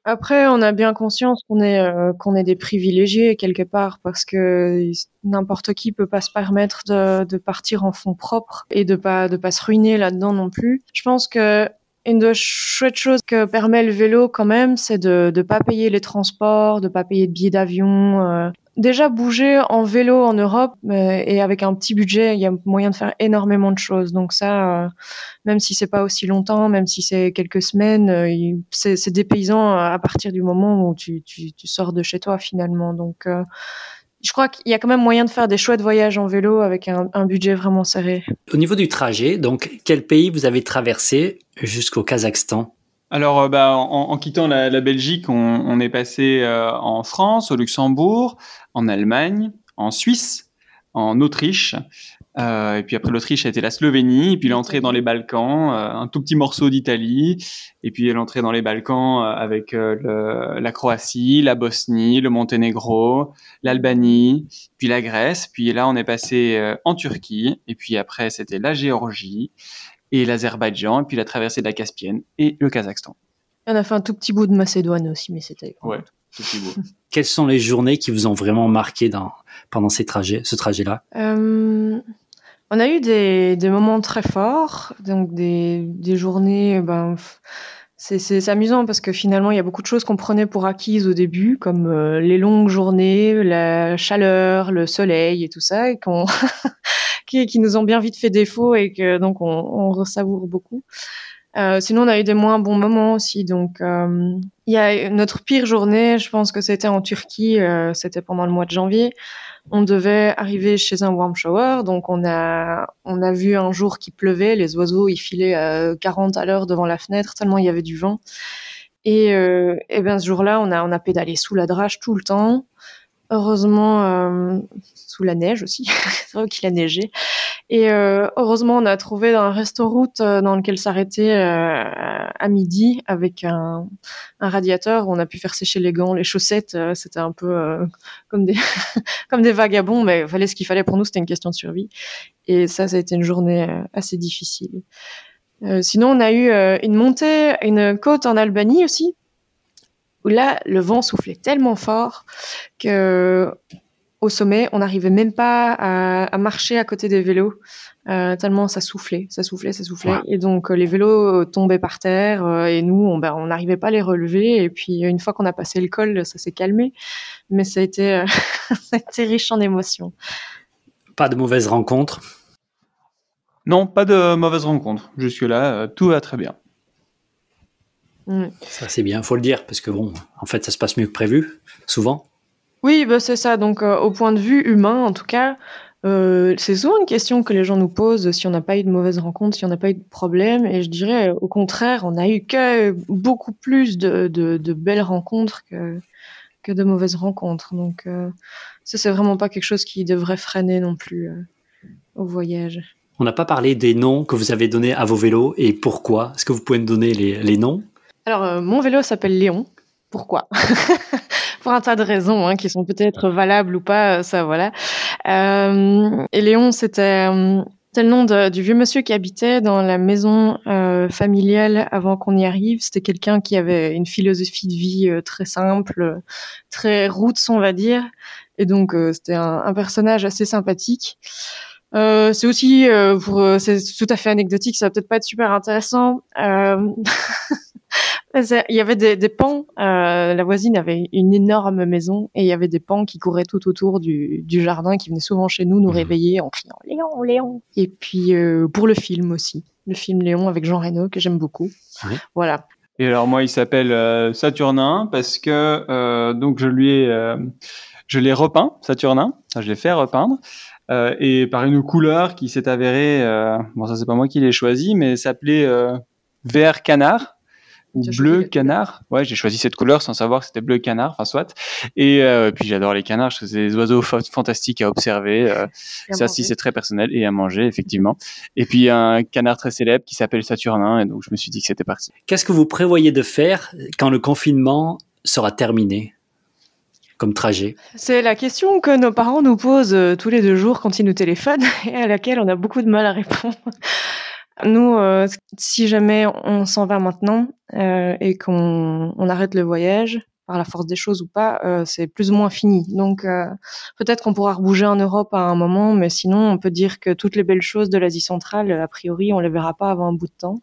Après, on a bien conscience qu'on est euh, qu'on est des privilégiés quelque part parce que n'importe qui peut pas se permettre de, de partir en fonds propres et de pas de pas se ruiner là-dedans non plus. Je pense que une des chouettes choses que permet le vélo quand même, c'est de ne pas payer les transports, de pas payer de billets d'avion. Euh. Déjà bouger en vélo en Europe euh, et avec un petit budget, il y a moyen de faire énormément de choses. Donc ça, euh, même si c'est pas aussi longtemps, même si c'est quelques semaines, c'est dépaysant à partir du moment où tu, sors de chez toi finalement. Donc je crois qu'il y a quand même moyen de faire des chouettes voyages en vélo avec un, un, budget vraiment serré. Au niveau du trajet, donc quel pays vous avez traversé jusqu'au Kazakhstan? Alors, euh, bah, en, quittant la, Belgique, on, est passé euh, en France, au Luxembourg, en Allemagne, en Suisse, en Autriche, euh, et puis après l'Autriche a été la Slovénie, et puis l'entrée dans les Balkans, un tout petit morceau d'Italie, et puis l'entrée dans les Balkans avec la Croatie, la Bosnie, le Monténégro, l'Albanie, puis la Grèce, puis là on est passé en Turquie, et puis après c'était la Géorgie et l'Azerbaïdjan, et puis la traversée de la Caspienne et le Kazakhstan. On a fait un tout petit bout de Macédoine aussi, mais c'était. Ouais. Tout petit bout. (laughs) Quelles sont les journées qui vous ont vraiment marqué dans, pendant ces trajets, ce trajet-là? Euh, on a eu des, des moments très forts, donc des, des journées. Ben, c'est amusant parce que finalement, il y a beaucoup de choses qu'on prenait pour acquises au début, comme euh, les longues journées, la chaleur, le soleil et tout ça, et qu'on (laughs) qui, qui, nous ont bien vite fait défaut et que donc on, on beaucoup. Euh, sinon, on a eu des moins bons moments aussi. Donc, euh, y a notre pire journée, je pense que c'était en Turquie, euh, c'était pendant le mois de janvier on devait arriver chez un warm shower, donc on a on a vu un jour qui pleuvait, les oiseaux ils filaient à 40 à l'heure devant la fenêtre tellement il y avait du vent. Et, euh, et ben ce jour-là, on a on a pédalé sous la drage tout le temps. Heureusement, euh, sous la neige aussi, (laughs) c'est vrai qu'il a neigé. Et euh, heureusement, on a trouvé un resto-route euh, dans lequel s'arrêter à midi avec un, radiateur on a pu faire sécher les gants, les chaussettes. C'était un peu comme des (laughs) comme des vagabonds, mais fallait ce qu'il fallait pour nous. C'était une question de survie. Et ça, ça a été une journée assez difficile. sinon, on a eu une montée, une côte en Albanie aussi, où là, le vent soufflait tellement fort que au sommet, on n'arrivait même pas à, marcher à côté des vélos, euh, tellement ça soufflait, ça soufflait, ça soufflait. Et donc euh, les vélos euh, tombaient par terre et nous, on ben, n'arrivait pas à les relever. Et puis une fois qu'on a passé le col, ça s'est calmé. Mais ça a été, (laughs) ça a été riche en émotions. Pas de mauvaises rencontres Non, pas de mauvaises rencontres. Jusque-là, tout va très bien. Mm. Ça c'est bien, faut le dire, parce que bon, en fait, ça se passe mieux que prévu, souvent. Oui, bah, c'est ça. Donc, euh, au point de vue humain, en tout cas, euh, c'est souvent une question que les gens nous posent si on n'a pas eu de mauvaises rencontres, si on n'a pas eu de problèmes. Et je dirais, au contraire, on a eu que beaucoup plus de, belles rencontres que, que de mauvaises rencontres. Donc, euh, ça, c'est vraiment pas quelque chose qui devrait freiner non plus au voyage. On n'a pas parlé des noms que vous avez donnés à vos vélos et pourquoi. Est-ce que vous pouvez me donner les, les noms? Alors, mon vélo s'appelle Léon. Pourquoi? (laughs) Pour un tas de raisons hein, qui sont peut-être valables ou pas, ça voilà. Euh, et Léon, c'était euh, le nom du vieux monsieur qui habitait dans la maison euh, familiale avant qu'on y arrive. C'était quelqu'un qui avait une philosophie de vie euh, très simple, très roots, on va dire. Et donc, euh, c'était un, un, personnage assez sympathique. Euh, c'est aussi, pour, c'est tout à fait anecdotique, ça va peut-être pas être super intéressant. (laughs) Il y avait des, des pans. Euh, la voisine avait une énorme maison et il y avait des pans qui couraient tout autour du, du jardin, qui venaient souvent chez nous nous mhm. réveiller en criant Léon, Léon. Et puis euh, pour le film aussi, le film Léon avec Jean Reno que j'aime beaucoup. Voilà. Et alors moi, il s'appelle euh, Saturnin parce que euh, donc je lui ai euh, je l'ai repeint Saturnin, je l'ai fait repeindre. Euh, et par une couleur qui s'est avérée, bon ça c'est pas moi qui l'ai choisi, mais s'appelait vert canard bleu canard. Ouais, j'ai choisi cette couleur sans savoir que c'était bleu canard, enfin soit. Et euh, puis j'adore les canards, je c'est des oiseaux fantastiques à observer. Euh, ça, si c'est très personnel et à manger effectivement. Et puis un canard très célèbre qui s'appelle Saturnin, et donc je me suis dit que c'était parti. Qu'est-ce que vous prévoyez de faire quand le confinement sera terminé? Comme trajet C'est la question que nos parents nous posent euh, tous les deux jours quand ils nous téléphonent (laughs) et à laquelle on a beaucoup de mal à répondre. (laughs) Nous, euh, si jamais on s'en va maintenant euh, et qu'on on arrête le voyage, par la force des choses ou pas, c'est plus ou moins fini. Donc peut-être qu'on pourra rebouger en Europe à un moment, mais sinon on peut dire que toutes les belles choses de l'Asie centrale, a priori, on les verra pas avant un bout de temps.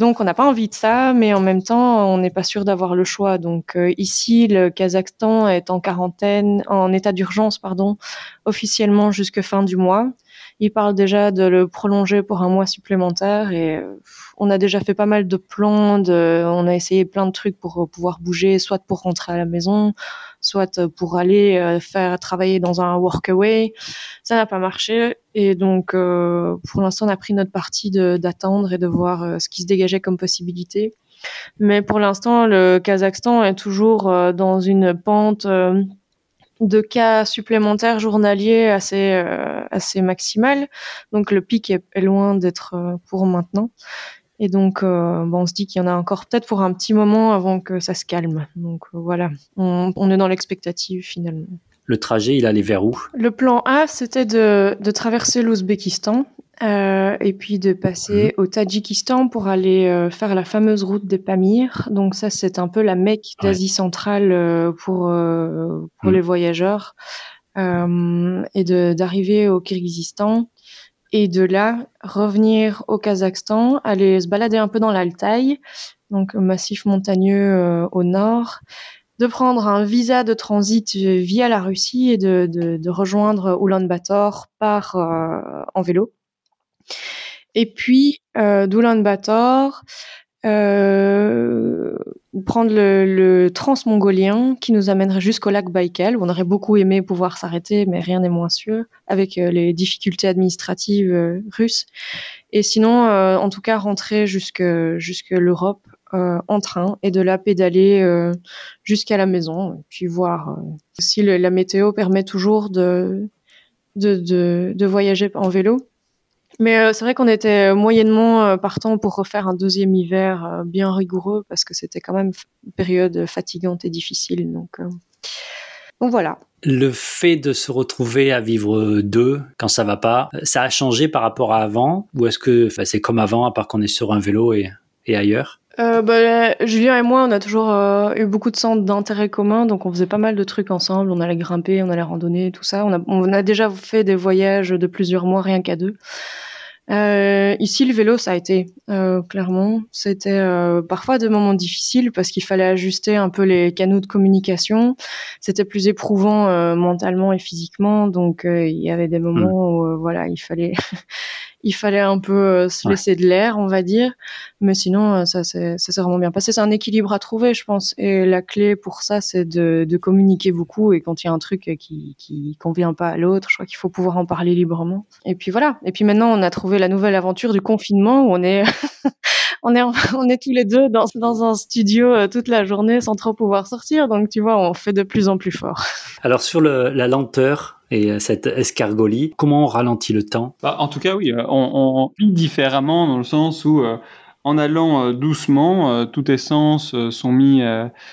Donc on n'a pas envie de ça, mais en même temps, on n'est pas sûr d'avoir le choix. Donc euh, ici, le Kazakhstan est en quarantaine, en état d'urgence, pardon, officiellement jusque fin du mois. Il parle déjà de le prolonger pour un mois supplémentaire et euh, on a déjà fait pas mal de plans, de, on a essayé plein de trucs pour pouvoir bouger, soit pour rentrer à la maison, soit pour aller euh, faire travailler dans un workaway. Ça n'a pas marché et donc euh, pour l'instant on a pris notre parti d'attendre et de voir ce qui se dégageait comme possibilité. Mais pour l'instant, le Kazakhstan est toujours dans une pente de cas supplémentaires journaliers assez euh, assez maximal. Donc le pic est, loin d'être euh, pour maintenant. Et donc euh, bon, on se dit qu'il y en a encore peut-être pour un petit moment avant que ça se calme. Donc voilà, on, on est dans l'expectative finalement. Le trajet, il allait vers où? Le plan A, c'était de, de traverser l'Ouzbékistan euh, et puis de passer mhm. au Tadjikistan pour aller euh, faire la fameuse route des Pamirs. Donc ça, c'est un peu la Mecque d'Asie centrale euh, pour pour mhm. les voyageurs. et d'arriver au Kyrgyzstan et de là revenir au Kazakhstan, aller se balader un peu dans l'Altaï, donc massif montagneux au nord, de prendre un visa de transit via la Russie et de, de, de rejoindre Ulaanbaatar par en vélo. Et puis, euh, d'Oulan-Bator, euh, prendre le, le transmongolien qui nous amènerait jusqu'au lac Baïkal. On aurait beaucoup aimé pouvoir s'arrêter, mais rien n'est moins sûr, avec euh, les difficultés administratives euh, russes. Et sinon, euh, en tout cas, rentrer jusque, jusque l'Europe en train et de là pédaler jusqu'à la maison, puis voir si la météo permet toujours de, de, de, de voyager en vélo. Mais euh, c'est vrai qu'on était moyennement euh, partant pour refaire un deuxième hiver euh, bien rigoureux parce que c'était quand même une période fatigante et difficile. Donc Donc voilà. Le fait de se retrouver à vivre deux quand ça va pas, ça a changé par rapport à avant Ou est-ce que c'est comme avant, à part qu'on est sur un vélo et, et ailleurs? Euh, bah, Julien et moi, on a toujours euh, eu beaucoup de centres d'intérêt commun, donc on faisait pas mal de trucs ensemble. On allait grimper, on allait randonner, tout ça. On a, on a déjà fait des voyages de plusieurs mois rien qu'à deux. Euh, ici, le vélo, ça a été euh, clairement. C'était euh, parfois des moments difficiles parce qu'il fallait ajuster un peu les canaux de communication. C'était plus éprouvant euh, mentalement et physiquement, donc euh, il y avait des moments mmh. où voilà, il fallait (laughs) il fallait un peu euh, se laisser de l'air, on va dire. Mais sinon, euh, ça s'est vraiment bien passé. C'est un équilibre à trouver, je pense. Et la clé pour ça, c'est de, de, communiquer beaucoup. Et quand il y a un truc qui, qui convient pas à l'autre, je crois qu'il faut pouvoir en parler librement. Et puis voilà. Et puis maintenant, on a trouvé la nouvelle aventure du confinement où on est, (laughs) on est, on est tous les deux dans, dans un studio euh, toute la journée sans trop pouvoir sortir. Donc tu vois, on fait de plus en plus fort. Alors sur le, la lenteur, et euh, cette escargolie. Comment on ralentit le temps? Bah, En tout cas, oui, euh, on, vit différemment dans le sens où euh, en allant doucement, tous tes sens sont mis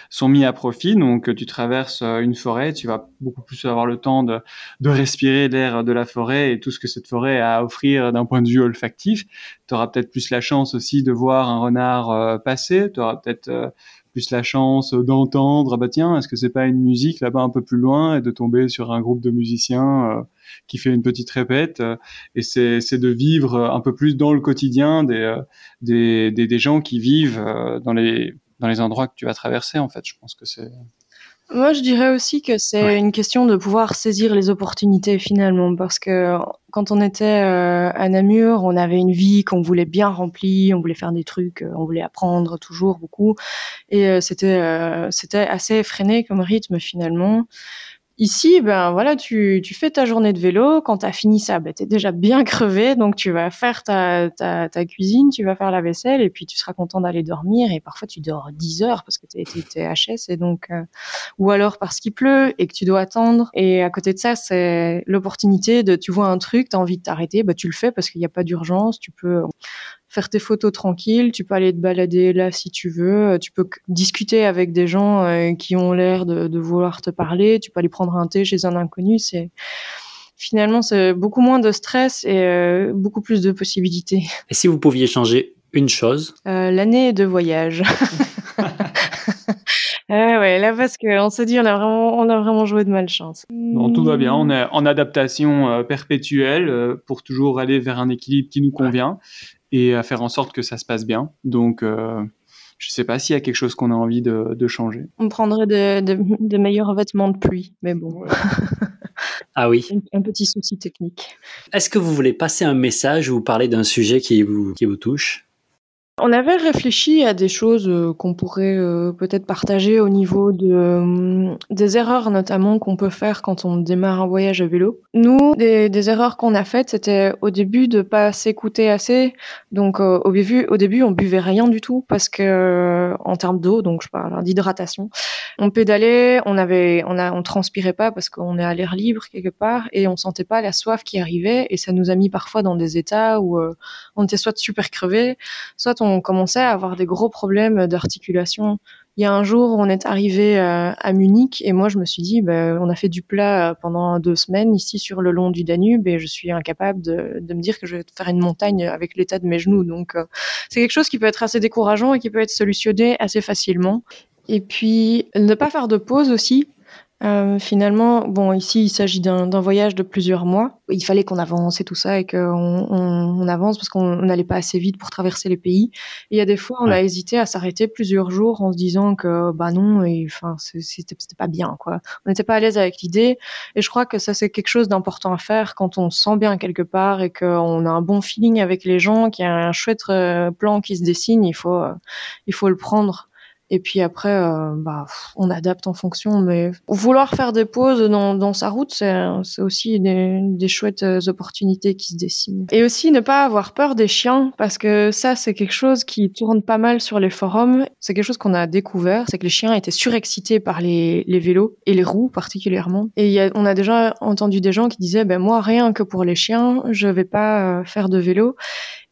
sont mis à profit. Donc, tu traverses une forêt, tu vas beaucoup plus avoir le temps de, de respirer l'air de la forêt et tout ce que cette forêt a à offrir d'un point de vue olfactif. Tu auras peut-être plus la chance aussi de voir un renard passer. Tu auras peut-être plus la chance d'entendre, ah bah tiens, est-ce que c'est pas une musique là-bas un peu plus loin et de tomber sur un groupe de musiciens euh, qui fait une petite répète. Euh, et c'est, c'est de vivre un peu plus dans le quotidien des, euh, des, des, des gens qui vivent dans les, dans les endroits que tu vas traverser, en fait. Je pense que c'est, moi, je dirais aussi que c'est une question de pouvoir saisir les opportunités finalement, parce que quand on était euh, à Namur, on avait une vie qu'on voulait bien remplie, on voulait faire des trucs, euh, on voulait apprendre toujours beaucoup, et euh, c'était c'était assez effréné comme rythme finalement. Ici, ben voilà, tu, tu fais ta journée de vélo. Quand tu as fini ça, ben, tu es déjà bien crevé. Donc, tu vas faire ta, cuisine, tu vas faire la vaisselle et puis tu seras content d'aller dormir. Et parfois, tu dors 10 heures parce que tu es, HS. Et donc, euh, ou alors parce qu'il pleut et que tu dois attendre. Et à côté de ça, c'est l'opportunité de, tu vois un truc, tu envie de t'arrêter, ben, tu le fais parce qu'il n'y a pas d'urgence. Tu peux faire tes photos tranquilles, tu peux aller te balader là si tu veux, euh, tu peux discuter avec des gens euh, qui ont l'air de, de, vouloir te parler, tu peux aller prendre un thé chez un inconnu, c'est finalement c'est beaucoup moins de stress et euh, beaucoup plus de possibilités. Et si vous pouviez changer une chose? Euh, L'année de voyage. (laughs) Ah ouais, là parce qu'on se dit on a vraiment on a vraiment joué de malchance. Non, tout va bien, on est en adaptation perpétuelle pour toujours aller vers un équilibre qui nous convient et à faire en sorte que ça se passe bien. Donc, euh, je ne sais pas s'il y a quelque chose qu'on a envie de, de, changer. On prendrait de, de, de, meilleurs vêtements de pluie, mais bon. (laughs) ah oui. Un, un petit souci technique. Est-ce que vous voulez passer un message ou parler d'un sujet qui vous, qui vous touche? On avait réfléchi à des choses euh, qu'on pourrait euh, peut-être partager au niveau de, euh, des erreurs notamment qu'on peut faire quand on démarre un voyage à vélo. Nous, des, erreurs qu'on a faites, c'était au début de pas s'écouter assez. Donc au début, au début, on buvait rien du tout parce que en termes d'eau, donc je parle d'hydratation, on pédalait, on avait, on a, on transpirait pas parce qu'on est à l'air libre quelque part et on sentait pas la soif qui arrivait et ça nous a mis parfois dans des états où on était soit super crevé, soit on on commençait à avoir des gros problèmes d'articulation. Il y a un jour, on est arrivé euh, à Munich et moi, je me suis dit, ben, on a fait du plat pendant deux semaines ici sur le long du Danube et je suis incapable de, me dire que je vais faire une montagne avec l'état de mes genoux. Donc, euh, c'est quelque chose qui peut être assez décourageant et qui peut être solutionné assez facilement. Et puis, ne pas faire de pause aussi. Euh, finalement, bon, ici, il s'agit d'un voyage de plusieurs mois. Il fallait qu'on avance et tout ça et qu'on on, on, avance parce qu'on n'allait pas assez vite pour traverser les pays. Et il y a des fois, on a hésité à s'arrêter plusieurs jours en se disant que, bah non, et enfin, c'était pas bien, quoi. On n'était pas à l'aise avec l'idée. Et je crois que ça, c'est quelque chose d'important à faire quand on se sent bien quelque part et qu'on a un bon feeling avec les gens, qu'il y a un chouette euh, plan qui se dessine. Il faut, euh, il faut le prendre. Et puis après, euh, bah, on adapte en fonction. Mais vouloir faire des pauses dans, dans sa route, c'est aussi des, des, chouettes euh, opportunités qui se dessinent. Et aussi ne pas avoir peur des chiens, parce que ça, c'est quelque chose qui tourne pas mal sur les forums. C'est quelque chose qu'on a découvert, c'est que les chiens étaient surexcités par les, les vélos et les roues particulièrement. Et y a, on a déjà entendu des gens qui disaient, ben moi, rien que pour les chiens, je vais pas euh, faire de vélo.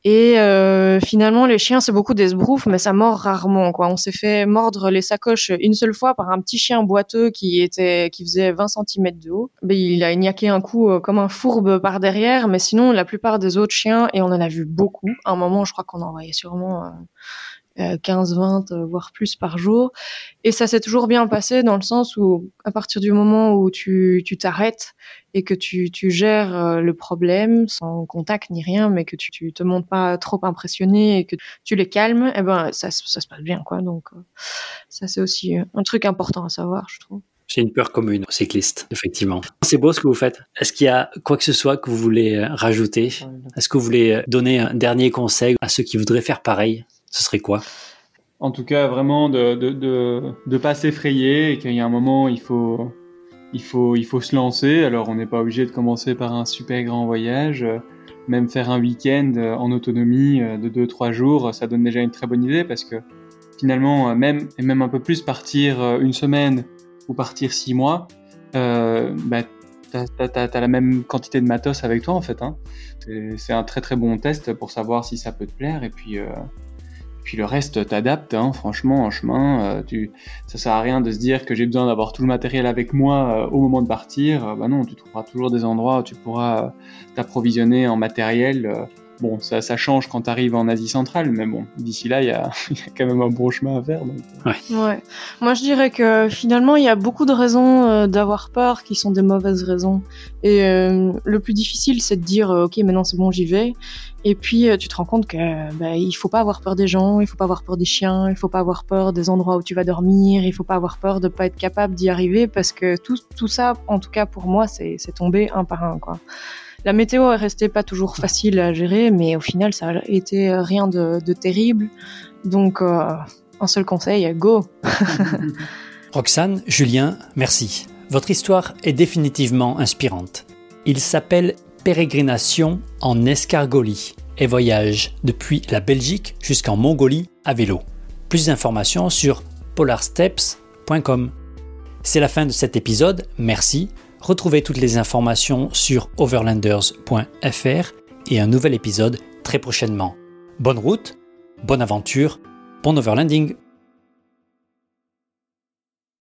Et euh, finalement, les chiens, c'est beaucoup des sbroufs, mais ça mord rarement. Quoi. On s'est fait mordre les sacoches une seule fois par un petit chien boiteux qui était qui faisait 20 cm de haut. Mais il a niaqué un coup euh, comme un fourbe par derrière, mais sinon, la plupart des autres chiens, et on en a vu beaucoup. À un moment, je crois qu'on en voyait sûrement... Euh, 15, 20, euh, voire plus par jour. Et ça s'est toujours bien passé dans le sens où, à partir du moment où tu t'arrêtes et que tu, tu gères euh, le problème sans contact ni rien, mais que tu, tu te montres pas trop impressionné et que tu les calmes, eh ben ça, ça se passe bien, quoi. Donc euh, ça c'est aussi un truc important à savoir, je trouve. J'ai une peur commune aux cyclistes, effectivement. C'est beau ce que vous faites. Est-ce qu'il y a quoi que ce soit que vous voulez rajouter? Est-ce que vous voulez donner un dernier conseil à ceux qui voudraient faire pareil? Ce serait quoi? En tout cas, vraiment de de, de, de pas s'effrayer et qu'il y a un moment, il faut, il faut, il faut se lancer. Alors, on n'est pas obligé de commencer par un super grand voyage. Même faire un week-end en autonomie de 2-3 jours, ça donne déjà une très bonne idée parce que finalement, même, et même un peu plus, partir une semaine ou partir 6 mois, euh, bah, t'as as, la même quantité de matos avec toi en fait. Hein. C'est un très très bon test pour savoir si ça peut te plaire et puis euh, puis le reste, t'adaptes, hein, franchement, en chemin. Euh, tu, ça sert à rien de se dire que j'ai besoin d'avoir tout le matériel avec moi euh, au moment de partir. Euh, bah non, tu trouveras toujours des endroits où tu pourras t'approvisionner en matériel Bon, ça, ça change quand tu arrives en Asie centrale, mais bon, d'ici là, (laughs) il y, a, quand même un bon chemin à faire. Donc... Euh. Ouais. ouais. Moi, je dirais que finalement, il y a beaucoup de raisons euh, d'avoir peur qui sont des mauvaises raisons. Et euh, le plus difficile, c'est de dire, ok, maintenant c'est bon, j'y vais. Et puis, tu te rends compte que bah, il faut pas avoir peur des gens, il faut pas avoir peur des chiens, il faut pas avoir peur des endroits où tu vas dormir, il faut pas avoir peur de pas être capable d'y arriver, parce que tout, tout ça, en tout cas pour moi, c'est tombé un par un, quoi. La météo est restée pas toujours facile à gérer, mais au final, ça a été rien de, terrible. Donc, euh, un seul conseil, go (laughs) Roxane, Julien, merci. Votre histoire est définitivement inspirante. Il s'appelle Pérégrination en escargolie et voyage depuis la Belgique jusqu'en Mongolie à vélo. Plus d'informations sur polarsteps.com. C'est la fin de cet épisode, merci. Retrouvez toutes les informations sur overlanders.fr et un nouvel épisode très prochainement. Bonne route, bonne aventure, bon overlanding